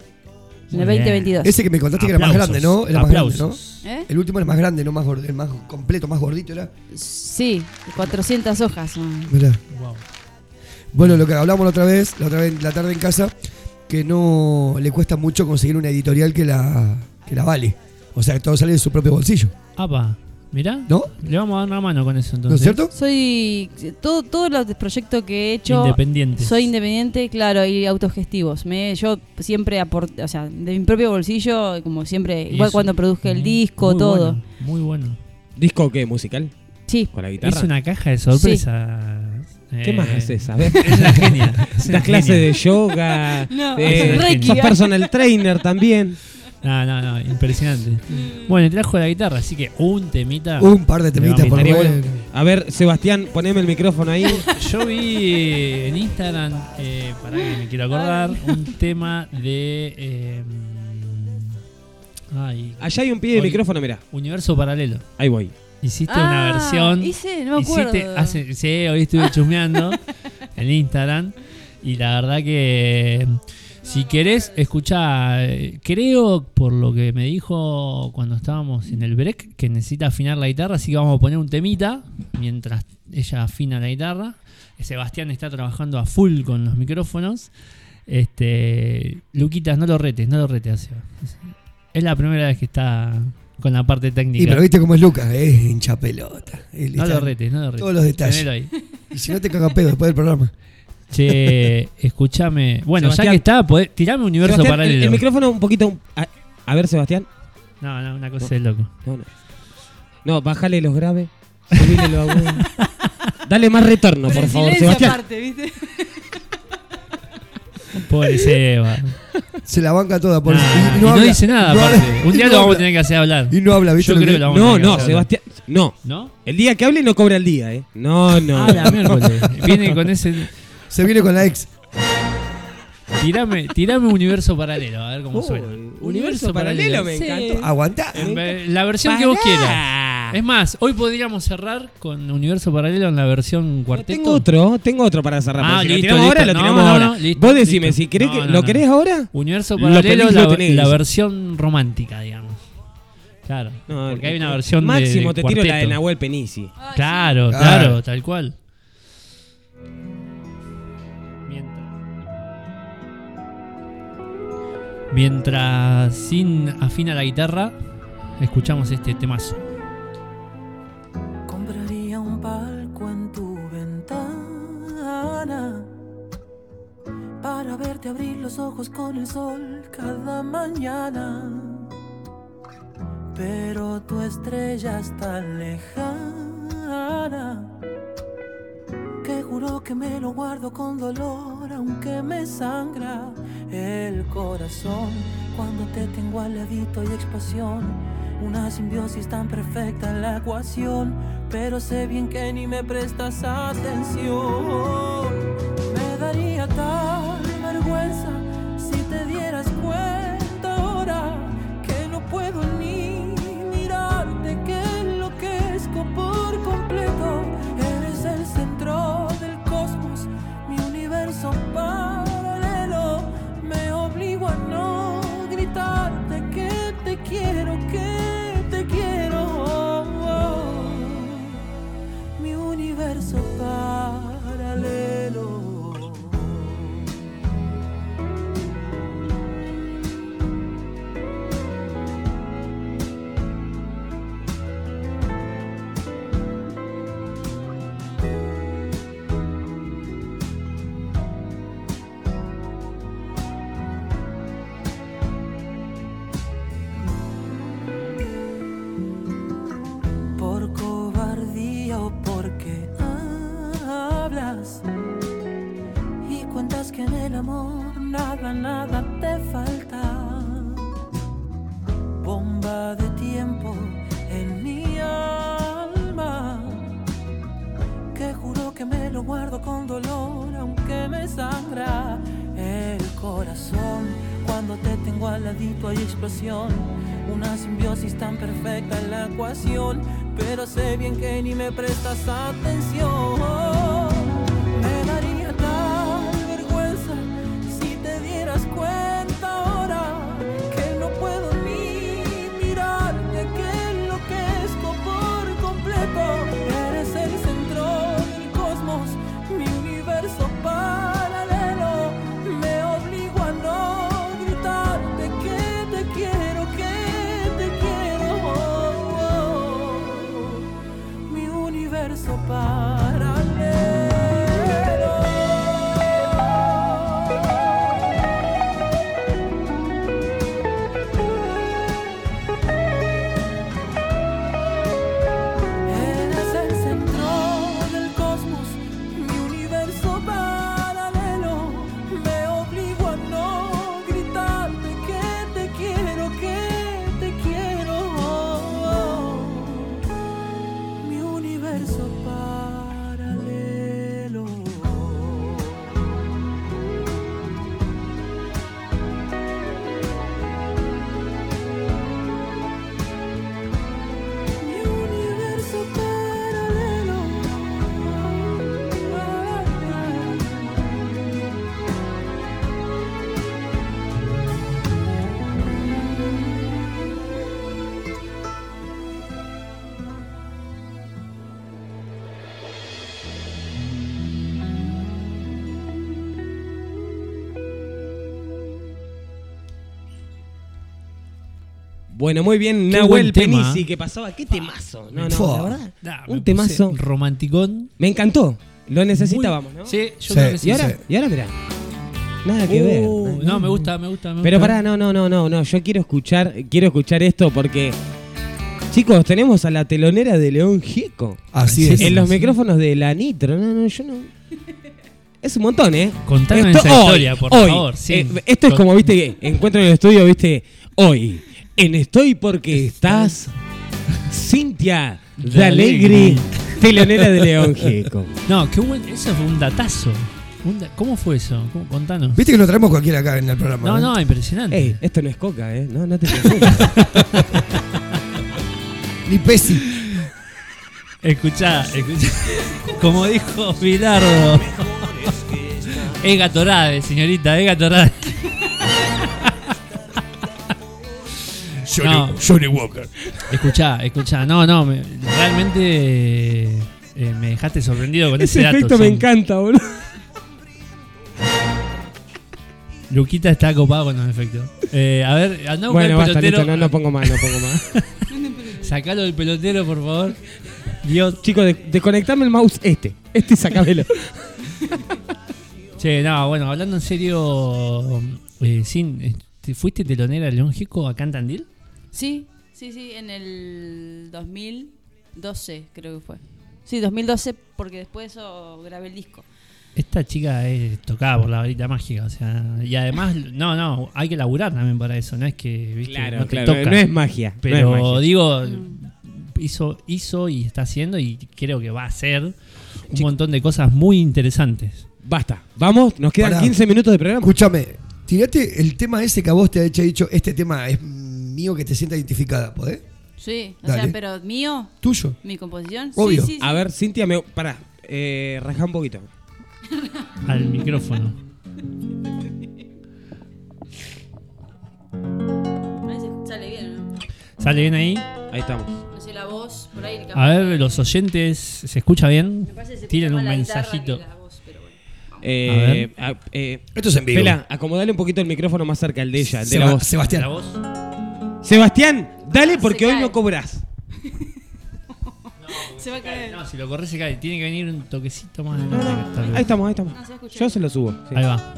En el Muy bien. 2022. Ese que me contaste que era más grande, ¿no? Era más grande, ¿no? ¿Eh? El último era más grande, no más gordo, el más completo, más gordito era. Sí, 400 hojas. Mirá. Wow. Bueno, lo que hablamos la otra vez, la otra vez la tarde en casa, que no le cuesta mucho conseguir una editorial que la, que la vale. O sea, que todo sale de su propio bolsillo, Apa, mirá. ¿no? Le vamos a dar una mano con eso ¿No entonces. es cierto? Soy. Todo, todos los proyectos que he hecho. Independientes. Soy independiente, claro, y autogestivos. Me, yo siempre aporté, o sea, de mi propio bolsillo, como siempre, igual eso- cuando produje el muy- disco, muy todo. bueno, muy bueno. ¿Disco qué? ¿Musical? Sí, ¿Con la guitarra? Es una caja de sorpresa. ¿Qué Eh, más haces? A ver. [laughs] Es una genia. [laughs] es una Das clases genia. de yoga. [laughs] No, de- Reiki. sos personal trainer también. No, no, no, impresionante. Bueno, y trajo la guitarra, así que un temita. Un par de temitas por bueno. A ver, Sebastián, poneme el micrófono ahí. Yo vi en Instagram, eh, para que me quiero acordar, un tema de. eh, ay, Allá hay un pie de Hoy- micrófono, mira. Universo Paralelo. Ahí voy. Hiciste Ah, una versión. Hice, no me acuerdo. Hiciste, hace, sí, hoy estuve [laughs] chusmeando en Instagram. Y la verdad que si querés, escuchá, eh, creo por lo que me dijo cuando estábamos en el break, que necesita afinar la guitarra, así que vamos a poner un temita mientras ella afina la guitarra. Sebastián está trabajando a full con los micrófonos. Este, Luquitas, no lo retes, no lo retes. Es la primera vez que está con la parte técnica. Y pero viste cómo es Lucas, es hincha pelota. Él no lo retes, no lo retes. todos los detalles. Ahí. [laughs] Y si no te caga pedo después del programa. Che, escúchame. Bueno, ya que está, podés- tirame universo Sebastián, el, paralelo. el micrófono un poquito. A, a ver, Sebastián. No, no, una cosa de loco. No, no. No, bájale los graves. Subile los agudos. [laughs] Dale más retorno, por favor, Sebastián. aparte, ¿viste? [laughs] Pobre Seba. Se la banca toda. Por Nah, y y no, habla- dice nada, no habla- aparte. Un día no lo vamos a tener que hacer hablar. Y no habla, ¿viste? Yo creo que- lo vamos a No, tener que no. Sebastián. No. ¿No? El día que hable no cobra el día, ¿eh? No, no. Ah, la miércoles. Viene [laughs] con ese. Se viene con la ex. Tirame, tirame universo paralelo, a ver cómo suena. universo paralelo me Sí. encantó. Aguantá. En ve- La versión que vos Pará. Es más, hoy podríamos cerrar con universo paralelo en la versión cuarteto. Tengo otro, tengo otro para cerrar. Ah, si lo listo, tiramos listo. ahora, lo tiramos no, ahora. no, listo, Vos decime, listo. si querés No, que, no, ¿lo no. querés ahora? Universo Lo paralelo, la, la versión romántica, digamos. Claro. No, porque hay una versión de- Máximo de te tiro la de. Nahuel Penisi. Ay, Claro, sí. claro, Claro. tal cual. Mientras. Mientras Sin afina la guitarra, escuchamos este temazo. Para verte abrir los ojos con el sol cada mañana. Pero tu estrella es tan lejana que juro que me lo guardo con dolor, aunque me sangra el corazón. Cuando te tengo al ladito y explosión, una simbiosis tan perfecta en la ecuación, pero sé bien que ni me prestas atención. Me daría tal vergüenza amor nada, nada te falta. Bomba de tiempo en mi alma, que juro que me lo guardo con dolor, aunque me sangra el corazón. Cuando te tengo al ladito hay explosión, una simbiosis tan perfecta en la ecuación, pero sé bien que ni me prestas atención. Universo Bueno, muy bien, Qué Nahuel buen tema. Penisi, que pasaba. ¿Qué temazo? No, no, Fua. la verdad. Nah, me un puse temazo. Romanticón. Me encantó. Lo necesitábamos, ¿no? Sí, yo Sí. creo que sí. Y ahora, sí. y ahora mirá. Nada que ver. Uh, nada no, me gusta, me gusta, me Pero gusta. pará, no, no, no, no, no. Yo quiero escuchar, quiero escuchar esto porque. Chicos, tenemos a la telonera de León Gieco. Así es. En los micrófonos de la Nitro. No, no, yo no. Es un montón, ¿eh? Contanos esa hoy, historia, por hoy. favor. sí. Eh, esto es Con- como, viste, encuentro en el estudio, viste, hoy. En Estoy porque estás. Cintia de Alegri, telonera de León [laughs] Gieco. No, qué buen. Eso fue un datazo. Un da- ¿Cómo fue eso? ¿Cómo- Contanos. Viste que no traemos cualquiera acá en el programa. No, no, impresionante. Ey, esto no es coca, ¿eh? No, no te confundas. [laughs] Ni Pesi. Escuchá, escuchá. Como dijo Bilardo. Es Gatorade, señorita, es Gatorade. [laughs] Johnny, No. Johnny Walker. Escuchá, escuchá. No, no, me- realmente eh, me dejaste sorprendido con ese, Ese dato. efecto me son- encanta, boludo. Luquita está copado con los efectos. Eh, a ver, anda a buscar Bueno, el basta, pelotero. listo, no, no pongo más, no pongo más. [laughs] Sacalo del pelotero, por favor. Dios. Chicos, de- desconectame el mouse este. Este y sacámelo. Che, no, bueno, hablando en serio, eh, sin, eh, ¿te ¿fuiste telonera de León Gieco acá en Tandil? Sí, sí, sí, en el 2012 creo que fue. Sí, 2012, porque después de eso grabé el disco. Esta chica es tocada por la varita mágica, o sea, y además, [laughs] no, no, hay que laburar también para eso, no es que, viste, Claro, no te claro, toca. no es magia, no Pero es magia. digo, Mm. hizo, hizo y está haciendo y creo que va a hacer un montón de cosas muy interesantes. Basta, vamos, nos quedan Pará. 15 minutos de programa. Escúchame, tirate el tema ese que a vos te ha hecho dicho, este tema es mío que te sienta identificada, ¿podés? Sí, o Dale. sea, pero mío, Tuyo. mi composición. Obvio. Sí, sí, sí. A ver, Cintia, me... pará, eh, rajá un poquito. Al micrófono. Sale bien, ¿no? ¿Sale bien ahí? Ahí estamos. No sé, la voz, por ahí. A ver, los oyentes, ¿se escucha bien? Me parece que se escucha un más la guitarra mensajito. que la voz, pero bueno. Eh, a- eh, Esto es en vivo. Pela, acomodale un poquito el micrófono más cerca al de ella, el de Seba- la voz. Sebastián. ¿La voz? Sebastián, dale porque Se hoy cae. no cobras. [laughs] Se va a caer. No, si lo corres se cae. Tiene que venir un toquecito más adelante. Ahí estamos, ahí estamos. No, se va a escuchar. Yo se lo subo. sí. Ahí va.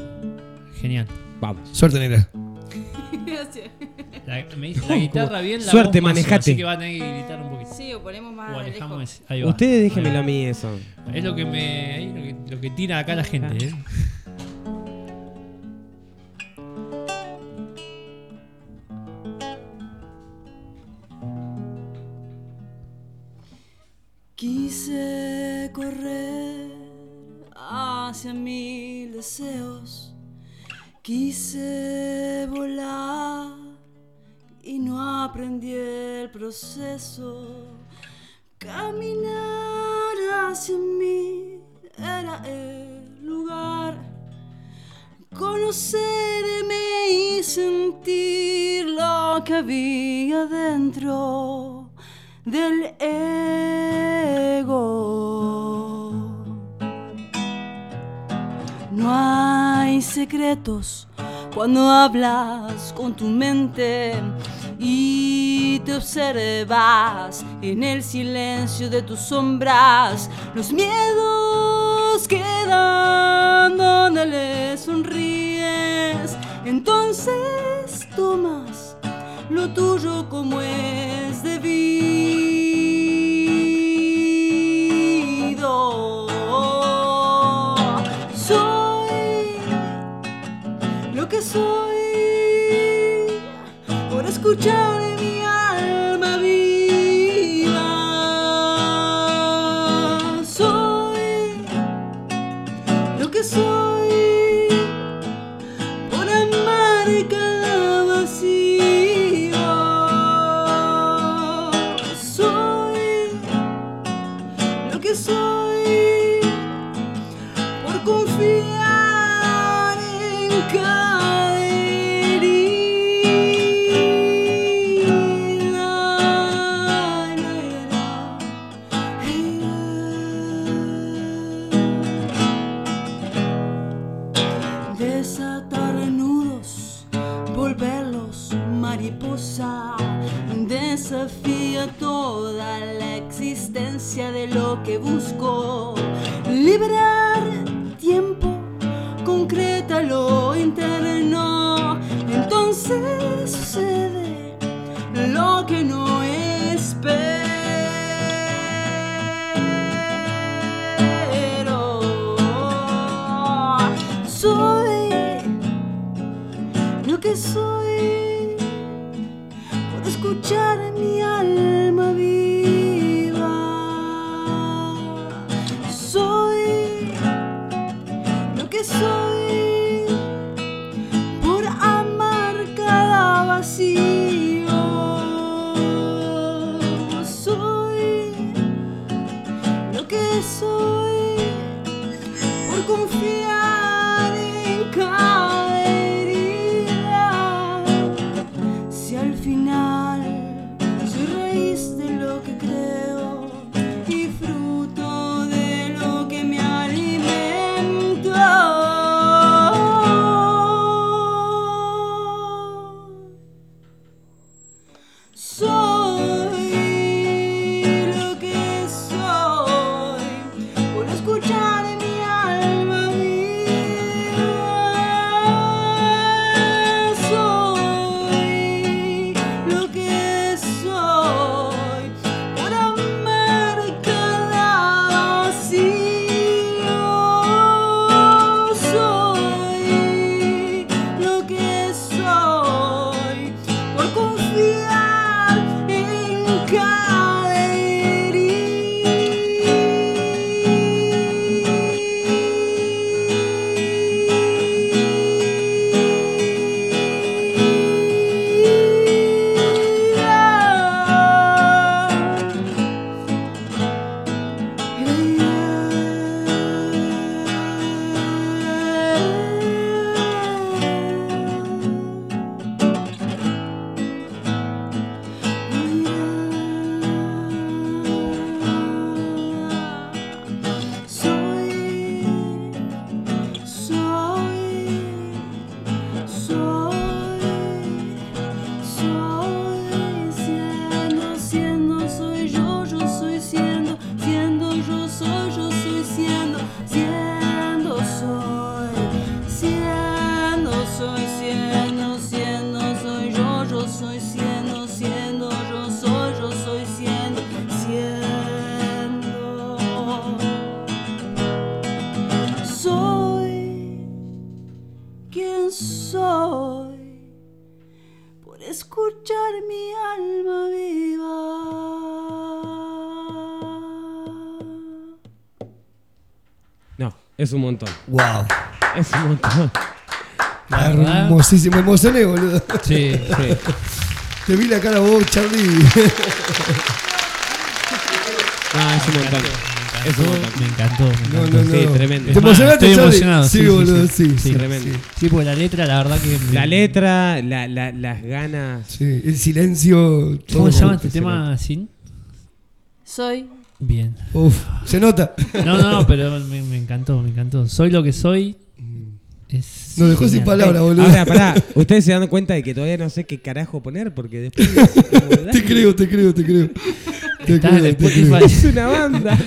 Genial. Vamos. Suerte, negra. Gracias. [laughs] La, me dice la guitarra bien, la Suerte, voz más manejate. Así que van a tener que gritar un poquito. Sí, o ponemos más O alejamos lejos. ese. Ahí va. Ustedes Ahí déjenmelo va. a mí eso. Es lo que me. ahí lo, que, lo que tira acá la gente, ¿eh? [laughs] del ego. No hay secretos cuando hablas con tu mente y te observas en el silencio de tus sombras. Los miedos quedan donde le sonríes. Entonces tomas lo tuyo como es debido. Es un montón. Wow. Es un montón. La verdad- Hermosísimo, me emocioné, boludo. Sí, sí. [laughs] Te vi la cara a vos, Charlie. No, es un montón. Es un montón. Me encantó, me encantó. no, no. Sí, tremendo. ¿Te Es más, emocionaste, estoy Charlie? emocionado. Sí, boludo, sí, sí. Tremendo. Sí, porque la letra, la verdad que. me- La letra, la, la- las ganas. Sí, el silencio. ¿Cómo todo. se llama este tema, Sin? Soy. Bien. Uf, se nota. No, no, pero me, me encantó, me encantó. Soy lo que soy. Es Nos dejó sin palabras, boludo. Ahora, pará, ustedes se dan cuenta de que todavía no sé qué carajo poner porque después. [laughs] Te creo, te creo, te creo. Está en. Spotify. Es una banda.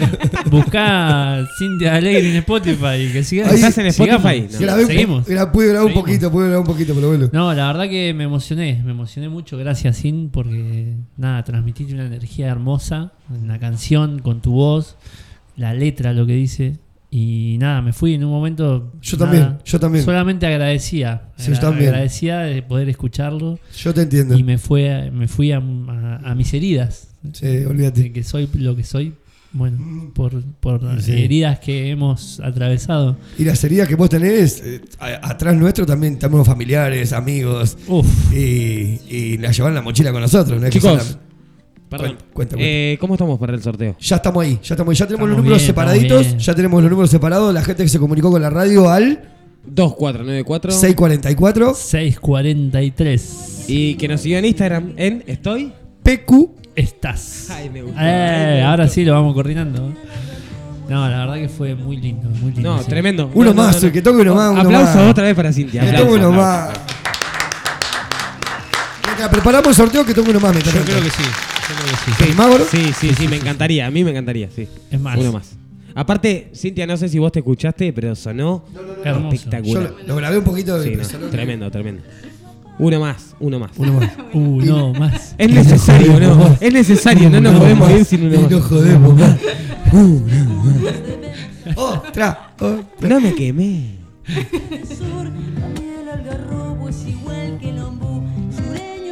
Buscá Cintia Alegre en Spotify. Que siga, Ahí- ¿Estás en Spotify? No. Grabé Seguimos. gra- pude grabar un Seguimos. poquito, pude grabar un poquito, pero bueno. No, la verdad que me emocioné, me emocioné mucho, gracias Sin, porque nada, transmitiste una energía hermosa en la canción, con tu voz, la letra, lo que dice, y nada, me fui en un momento. Yo nada, también, yo también. Solamente agradecía, Sí, yo también. agradecía de poder escucharlo Yo te entiendo. y me fue, me fui a, a- a mis heridas, Sí, olvídate. de que soy lo que soy, bueno, por, por Sí. heridas que hemos atravesado. Y las heridas que vos tenés, eh, a- atrás nuestro también tenemos familiares, amigos, Uf, y, y la llevan en la mochila con nosotros. ¿no? Chicos, la- Perdón. Cuenta, cuenta. Eh, ¿Cómo estamos para el sorteo? Ya estamos ahí, ya estamos ahí. Ya tenemos Estamos los números bien, separaditos, ya tenemos los números separados. La gente que se comunicó con la radio al 2494. 644 643. Y que nos siguió en Instagram en Estoy. PQ. Estás. Ay, me gustó. Eh, Ay, me ahora gustó. sí lo vamos coordinando. No, la verdad que fue muy lindo, muy lindo. No, sí. tremendo. Uno No, no, más, no, que toque uno más. Uno Aplauso más. otra vez para Cintia. Que toque uno más. Mientras preparamos el sorteo, que toque uno más. mientras Yo creo que sí. Yo creo que sí. ¿Sí, Magoro? Sí, sí, sí, me encantaría. A mí me encantaría, sí. Es más. Uno más. Aparte, Cintia, no sé si vos te escuchaste, pero sonó. Yo espectacular. lo, lo grabé un poquito de Sí, no, tremendo, tremendo. Uno más, uno más. Uno más. [laughs] Uh, no, más. Es necesario, jodemos ¿no? más. Es necesario, no nos podemos ir sin uno Y no más. [laughs] jodemos más. Otra, otra. No me quemé.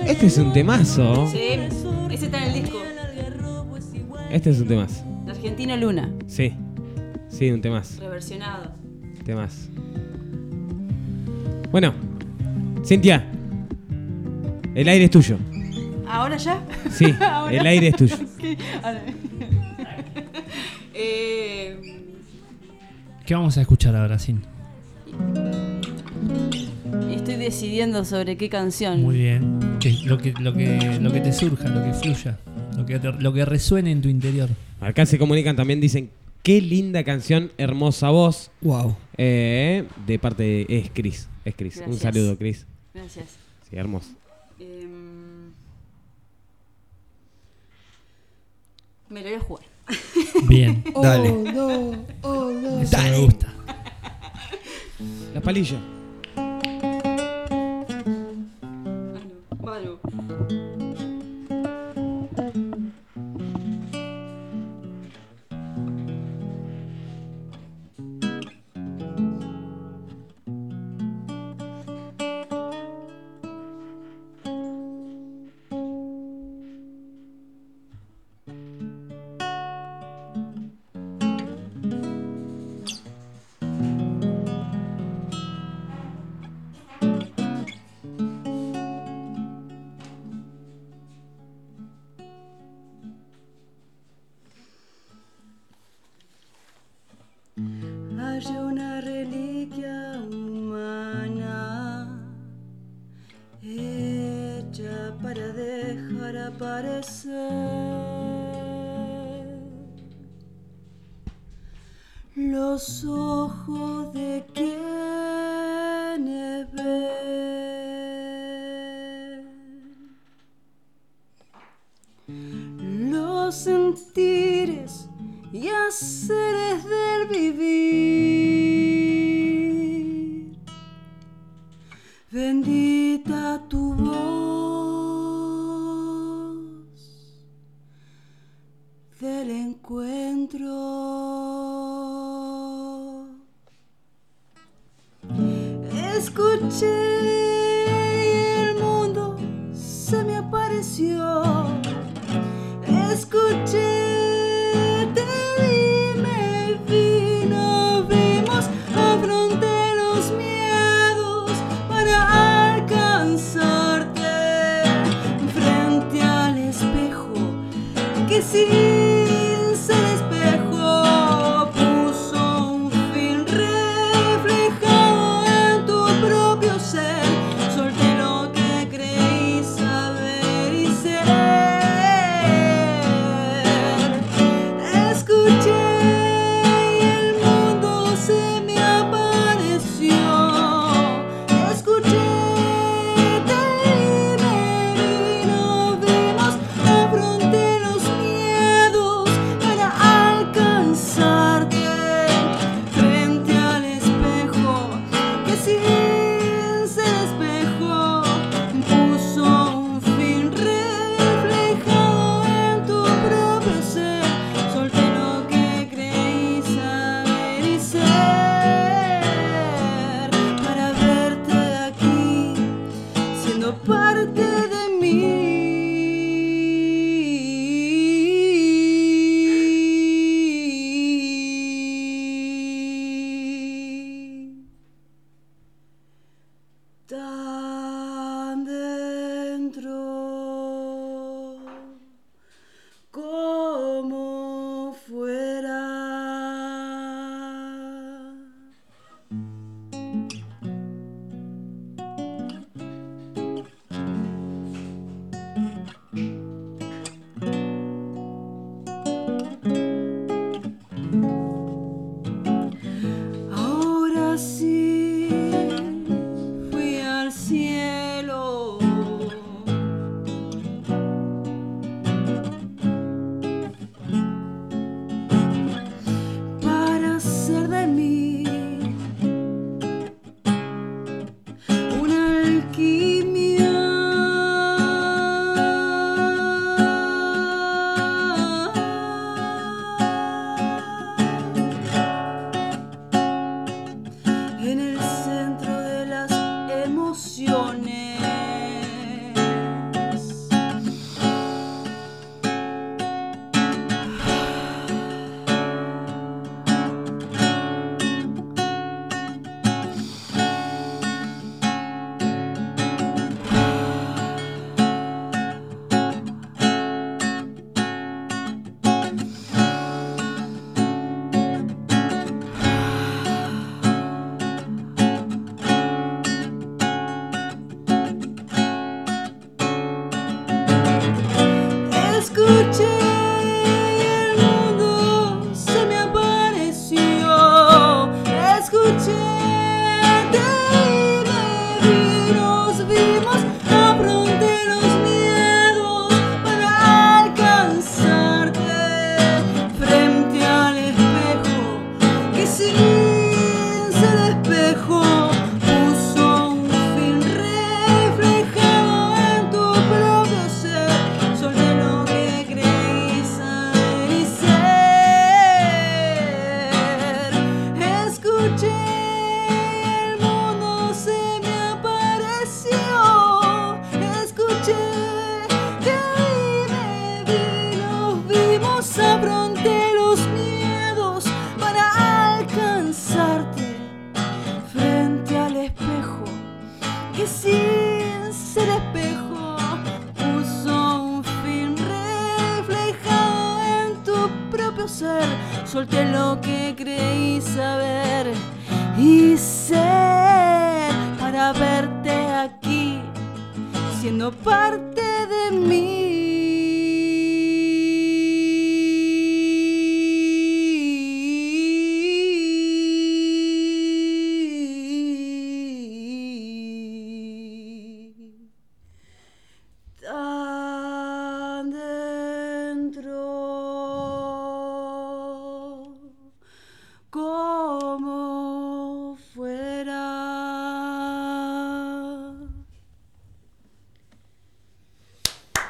Este es un temazo. Sí, ese está en el disco. Este es un temazo. Argentino Luna, Sí. Sí, un temazo. reversionado. Temazo. Bueno, Cintia. El aire es tuyo. ¿Ahora ya? Sí, [laughs] ¿Ahora? el aire es tuyo. [laughs] [laughs] Eh, ¿Qué vamos a escuchar ahora, Sin? estoy decidiendo sobre qué canción. Muy bien. Que- lo, que, lo, que, lo que te surja, lo que fluya. Lo que, te- lo que resuene en tu interior. Acá se comunican también, dicen, qué linda canción, hermosa voz. Wow. Eh, de parte de es Cris. Es Cris. Un Gracias. saludo, Cris. Gracias. Sí, hermoso. Em, me lo voy a jugar. Bien. [laughs] Dale. Eso me gusta. La palilla.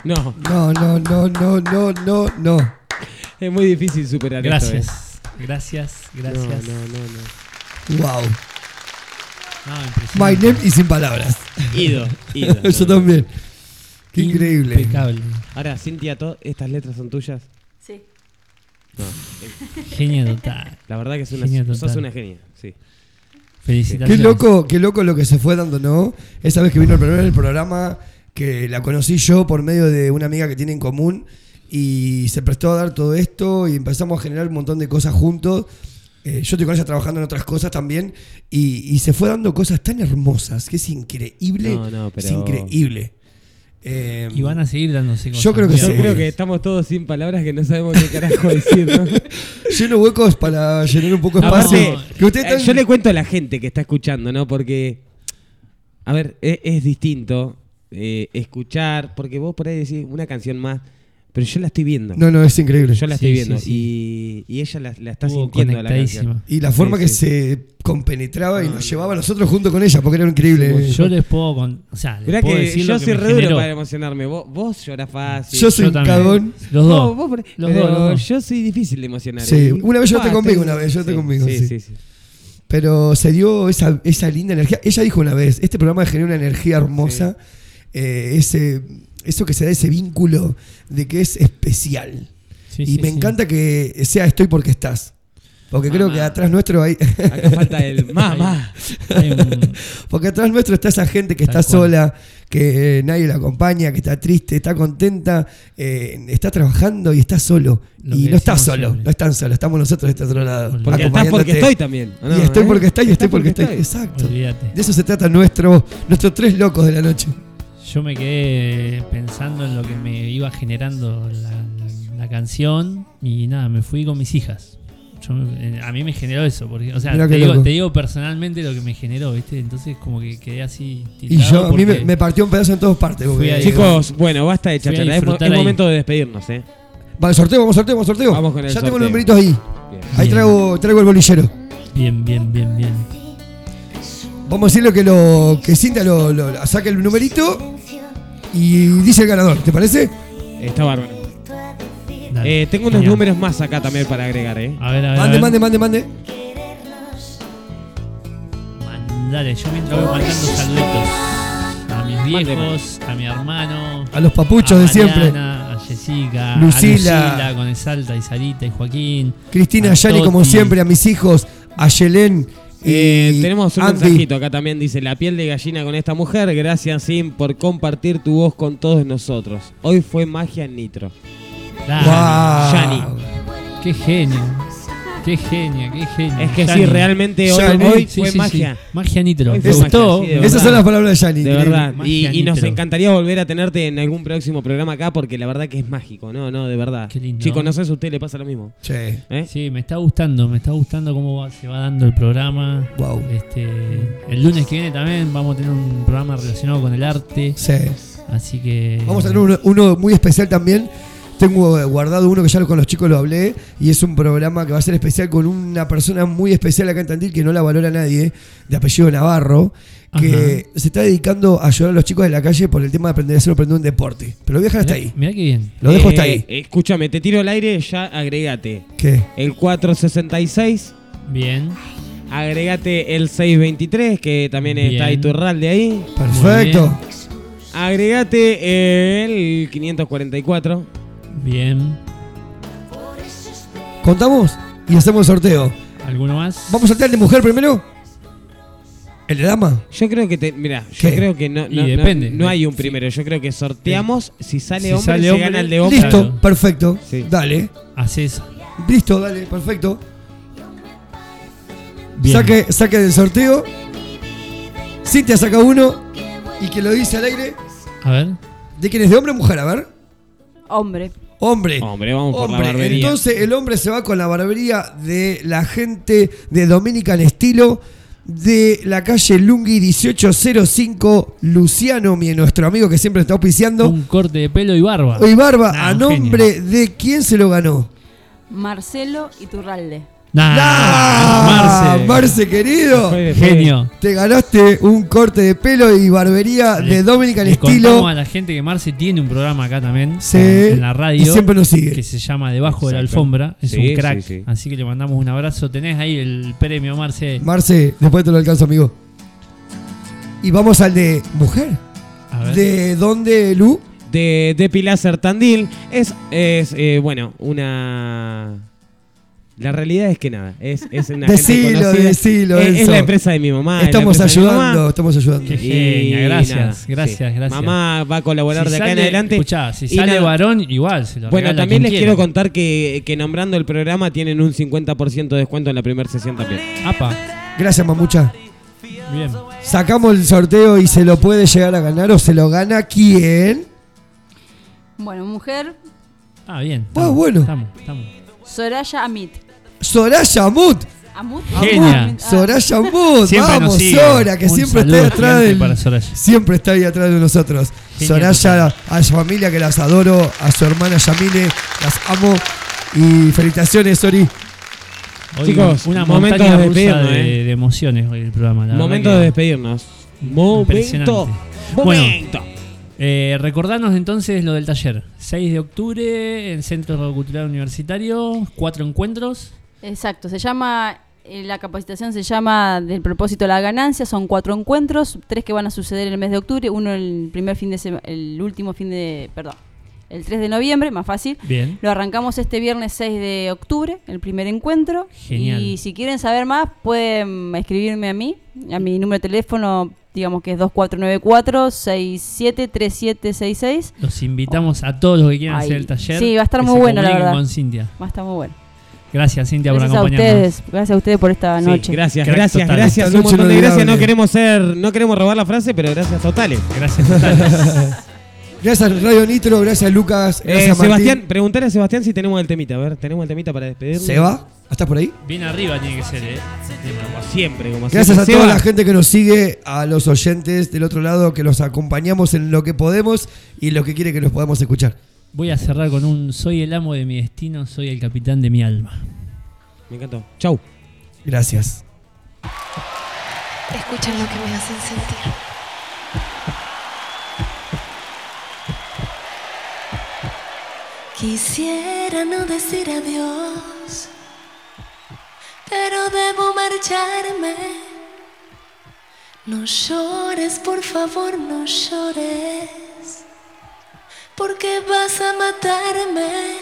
No. No, no, no, no, no, no, no. Es muy difícil superar Gracias. esto. ¿eh? Gracias, No, gracias. no, no, no. Wow. No, impresionante. My name y sin palabras. Ido, ido. [laughs] Yo también. Qué increíble. Impecable. Ahora, Cintia, ¿to- ¿estas letras son tuyas? Sí. No. Genio [laughs] total. La verdad que es una, Genio sos una genia, sí. Felicitaciones. Qué loco, qué loco lo que se fue dando, ¿no? Esa vez que vino el programa, el programa que la conocí yo por medio de una amiga que tiene en común y se prestó a dar todo esto y empezamos a generar un montón de cosas juntos. Eh, yo estoy con ella trabajando en otras cosas también y, y se fue dando cosas tan hermosas que es increíble. No, no, pero- Es increíble. Eh, Y van a seguir dándose cosas. Yo creo que Yo sí. creo que estamos todos sin palabras que no sabemos qué carajo decir, ¿no? [laughs] Lleno huecos para llenar un poco de espacio. Eh, yo le cuento a la gente que está escuchando, ¿no? Porque, a ver, es, es distinto eh, escuchar, porque vos por ahí decís una canción más, pero yo la estoy viendo. No, no, es increíble. Yo la Sí, estoy sí, viendo sí. Y, y ella la, la está Estuvo sintiendo a la canción. conectadísima. Y la forma Sí, que sí. se compenetraba y No, nos no. llevaba a nosotros junto con ella, porque era increíble. Yo les puedo con, o sea, les Mirá puedo que decir yo lo que soy me re duro generó. para emocionarme. Vos, vos llorás fácil. Yo soy Yo un también. cagón. Los dos. No, vos por- Los pero dos, los dos. Yo soy difícil de emocionar. Sí, una vez yo Ah, te conmigo, una vez yo te sí, conmigo, Sí, sí. sí, sí. Pero se dio esa, esa linda energía. Ella dijo una vez, este programa genera una energía hermosa, eh, ese, eso que se da ese vínculo de que es especial. Sí, y sí, me sí. encanta que sea estoy porque estás. Porque creo que atrás nuestro hay... Acá falta el [laughs] mamá. Un- Porque atrás nuestro está esa gente que Tal está cual. sola, que eh, nadie la acompaña, que está triste, está contenta, eh, está trabajando y está solo. Lo y no está solo, siempre. no están solos, estamos nosotros de este otro lado. Porque Porque estás porque estoy también. y estoy ¿Eh? porque estoy y estoy Estás porque estoy. Exacto. olvídate. De eso se trata nuestro, nuestros tres locos de la noche. Yo me quedé pensando en lo que me iba generando la, la- la canción y nada, me fui con mis hijas. Yo, eh, a mí me generó eso, porque, o sea, te digo, te digo personalmente lo que me generó, ¿viste? Entonces como que quedé así Y yo, a mí me, partió un pedazo en todas partes. Ahí. Chicos, bueno, basta de chachara. Es, es momento de despedirnos, ¿eh? Vale, sorteo, vamos sorteo, vamos sorteo. Vamos con el ya tengo los numeritos ahí. Bien. Ahí traigo, traigo el bolillero. Bien, bien, bien, bien. Vamos a decirle que lo que Cintia lo, lo- saque el numerito y dice el ganador. ¿Te parece? Está bárbaro. Eh, tengo unos Genial. números más acá también para agregar, ¿eh? A ver, a ver. a Mande, ver. mande, mande, mande. Mandale, yo mientras voy mandando saluditos a mis viejos, a mi hermano, A los papuchos a de siempre. Mariana, a Jessica, Lucila. a Lucila con el Salta y Sarita y Joaquín. Cristina a Yani, como Toti. siempre, a mis hijos, a Yelén Eh, tenemos un Andy. mensajito acá también, dice la piel de gallina con esta mujer. Gracias, Sim, por compartir tu voz con todos nosotros. Hoy fue magia en Nitro. Qué genio. Qué genio, qué genio. Es que Yani. sí, realmente hoy, fue sí, magia. sí. Magia nitro. Me gustó. magia, Esas son las palabras de Yani. De verdad. Y, nos encantaría volver a tenerte en algún próximo programa acá porque la verdad que es mágico. No, no, de verdad. Qué lindo. Chicos, no sé si a usted le pasa lo mismo. Sí. ¿eh? Sí, me está gustando, me está gustando cómo va- se va dando el programa. Wow. Este, el lunes que viene también vamos a tener un programa relacionado con el arte. Sí. Así que. Vamos a tener uno, uno muy especial también. Tengo eh, guardado uno que ya lo- con los chicos lo hablé y es un programa que va a ser especial con una persona muy especial acá en Tandil que no la valora nadie, de apellido Navarro, que se está dedicando a ayudar a los chicos de la calle por el tema de aprender a hacer aprender un deporte. Pero lo voy a dejar hasta Mirá, ahí. mirá qué bien. Lo dejo Eh, hasta ahí. Escúchame, te tiro al aire, ya agregate. ¿Qué? El 466, Bien. agregate el 623, que también Bien. está Iturralde ahí. Perfecto. Agregate el 544. Bien. ¿Contamos? Y hacemos el sorteo. ¿Alguno más? ¿Vamos a saltar el de mujer primero? ¿El de dama? Yo creo que te, mira, yo ¿Qué? creo que no, Y no, no- depende. no hay un primero. Yo creo que sorteamos. Si sale Si hombre, sale se hombre, gana el de hombre. Listo, Claro. perfecto. Sí. Dale. Haces. Listo, dale, perfecto. Bien. Saque, saque del sorteo. Cintia saca uno y que lo dice al aire. A ver. ¿De quién es? ¿De hombre o mujer? A ver. Hombre. Hombre. Hombre, vamos por la barbería. Entonces el hombre se va con la barbería de la gente de Dominican Estilo de la calle Lungi 1805 Luciano, mi nuestro amigo que siempre está auspiciando. Un corte de pelo y barba. Hoy Barba, Nah, a nombre de quién se lo ganó. Marcelo Iturralde. Nah, ¡Ah! Marce. Marce, querido. Genio. Te ganaste un corte de pelo y barbería de Dominican le Estilo. contamos a la gente que Marce tiene un programa acá también. Sí. En la radio. Y siempre nos sigue. Que se llama Debajo de la. Alfombra. Es Sí, un crack. sí, sí. Así que le mandamos un abrazo. Tenés ahí el premio, Marce. Marce, después te lo alcanzo, amigo. Y vamos al de mujer. A ver. ¿De dónde, Lu? De, de Pilar Sertandil. Es, es eh, bueno, una. La realidad es que nada, es, es una gente Decilo, conocida. decilo, es, es la empresa de mi mamá. es la Estamos empresa de mi mamá. ayudando, estamos ayudando. Qué Y genia, gracias, nada, gracias, sí. gracias. Mamá va a colaborar Si de acá en adelante. Escuchá, si Y sale nada. varón, igual se lo Bueno, también quien les quiero contar que, que nombrando el programa tienen un 50% de descuento en la primera sesión también. Apa, Gracias, mamucha. bien. Sacamos el sorteo y se lo puede llegar a ganar o se lo gana quién. Bueno, mujer, Ah, bien. Ah, estamos, bueno. Estamos, estamos. Soraya Amit. Soraya Mut. ¿Amut? Genia. Soraya Mut. Siempre nos Vamos. Sora, que Un siempre está ahí atrás del. para Soraya. Siempre está ahí atrás de nosotros. Genia Soraya, a su familia que las adoro, a su hermana Yamile, las amo. Y felicitaciones, Sori. Hoy Chicos, una momento de rusa despedirnos, de, eh. de emociones hoy el programa. la Momento de despedirnos. Momento. impresionante. Bueno, Momento. eh, recordarnos entonces lo del taller. 6 de octubre, en Centro Cultural Universitario, cuatro encuentros. Exacto, se llama, eh, la capacitación se llama del propósito de la ganancia, son cuatro encuentros, tres que van a suceder en el mes de octubre, uno el primer fin de semana, el último fin de, perdón, el 3 de noviembre, más fácil. Bien. Lo arrancamos este viernes 6 de octubre, el primer encuentro. Genial. Y si quieren saber más, pueden escribirme a mí, a mi número de teléfono, digamos que es 2494-673766. Los invitamos a todos los que quieran hacer el taller. sí, va a estar muy bueno, la verdad. con Cintia. Va a estar muy bueno. Gracias, Cintia, Gracias por a acompañarnos. ustedes, gracias a ustedes por esta Sí, noche. gracias, Crack gracias, total. gracias. Un montón de gracias. No queremos ser, no queremos robar la frase, pero gracias totales. Gracias, totales. Gracias, Radio Nitro. Gracias, Lucas. Eh, Gracias, Sebastián, Martín. preguntarle a Sebastián si tenemos el temita. A ver, ¿tenemos el temita para despedirnos? ¿Seba? ¿Estás por ahí? Bien arriba tiene que ser, ¿eh? Como siempre, como Gracias a toda la gente que nos sigue, a los oyentes del otro lado que los acompañamos en lo que podemos y lo que quiere que nos podamos escuchar. Voy a cerrar con un soy el amo de mi destino, soy el capitán de mi alma. Me encantó. Chau. Gracias. Escuchen lo que me hacen sentir. Quisiera no decir adiós, pero debo marcharme. No llores, por favor, no llores, porque vas a matarme.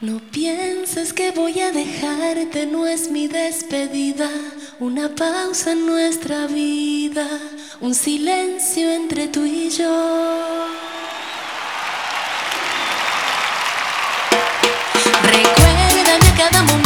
No pienses que voy a dejarte, no es mi despedida, una pausa en nuestra vida, un silencio entre tú y yo. Recuérdame cada momento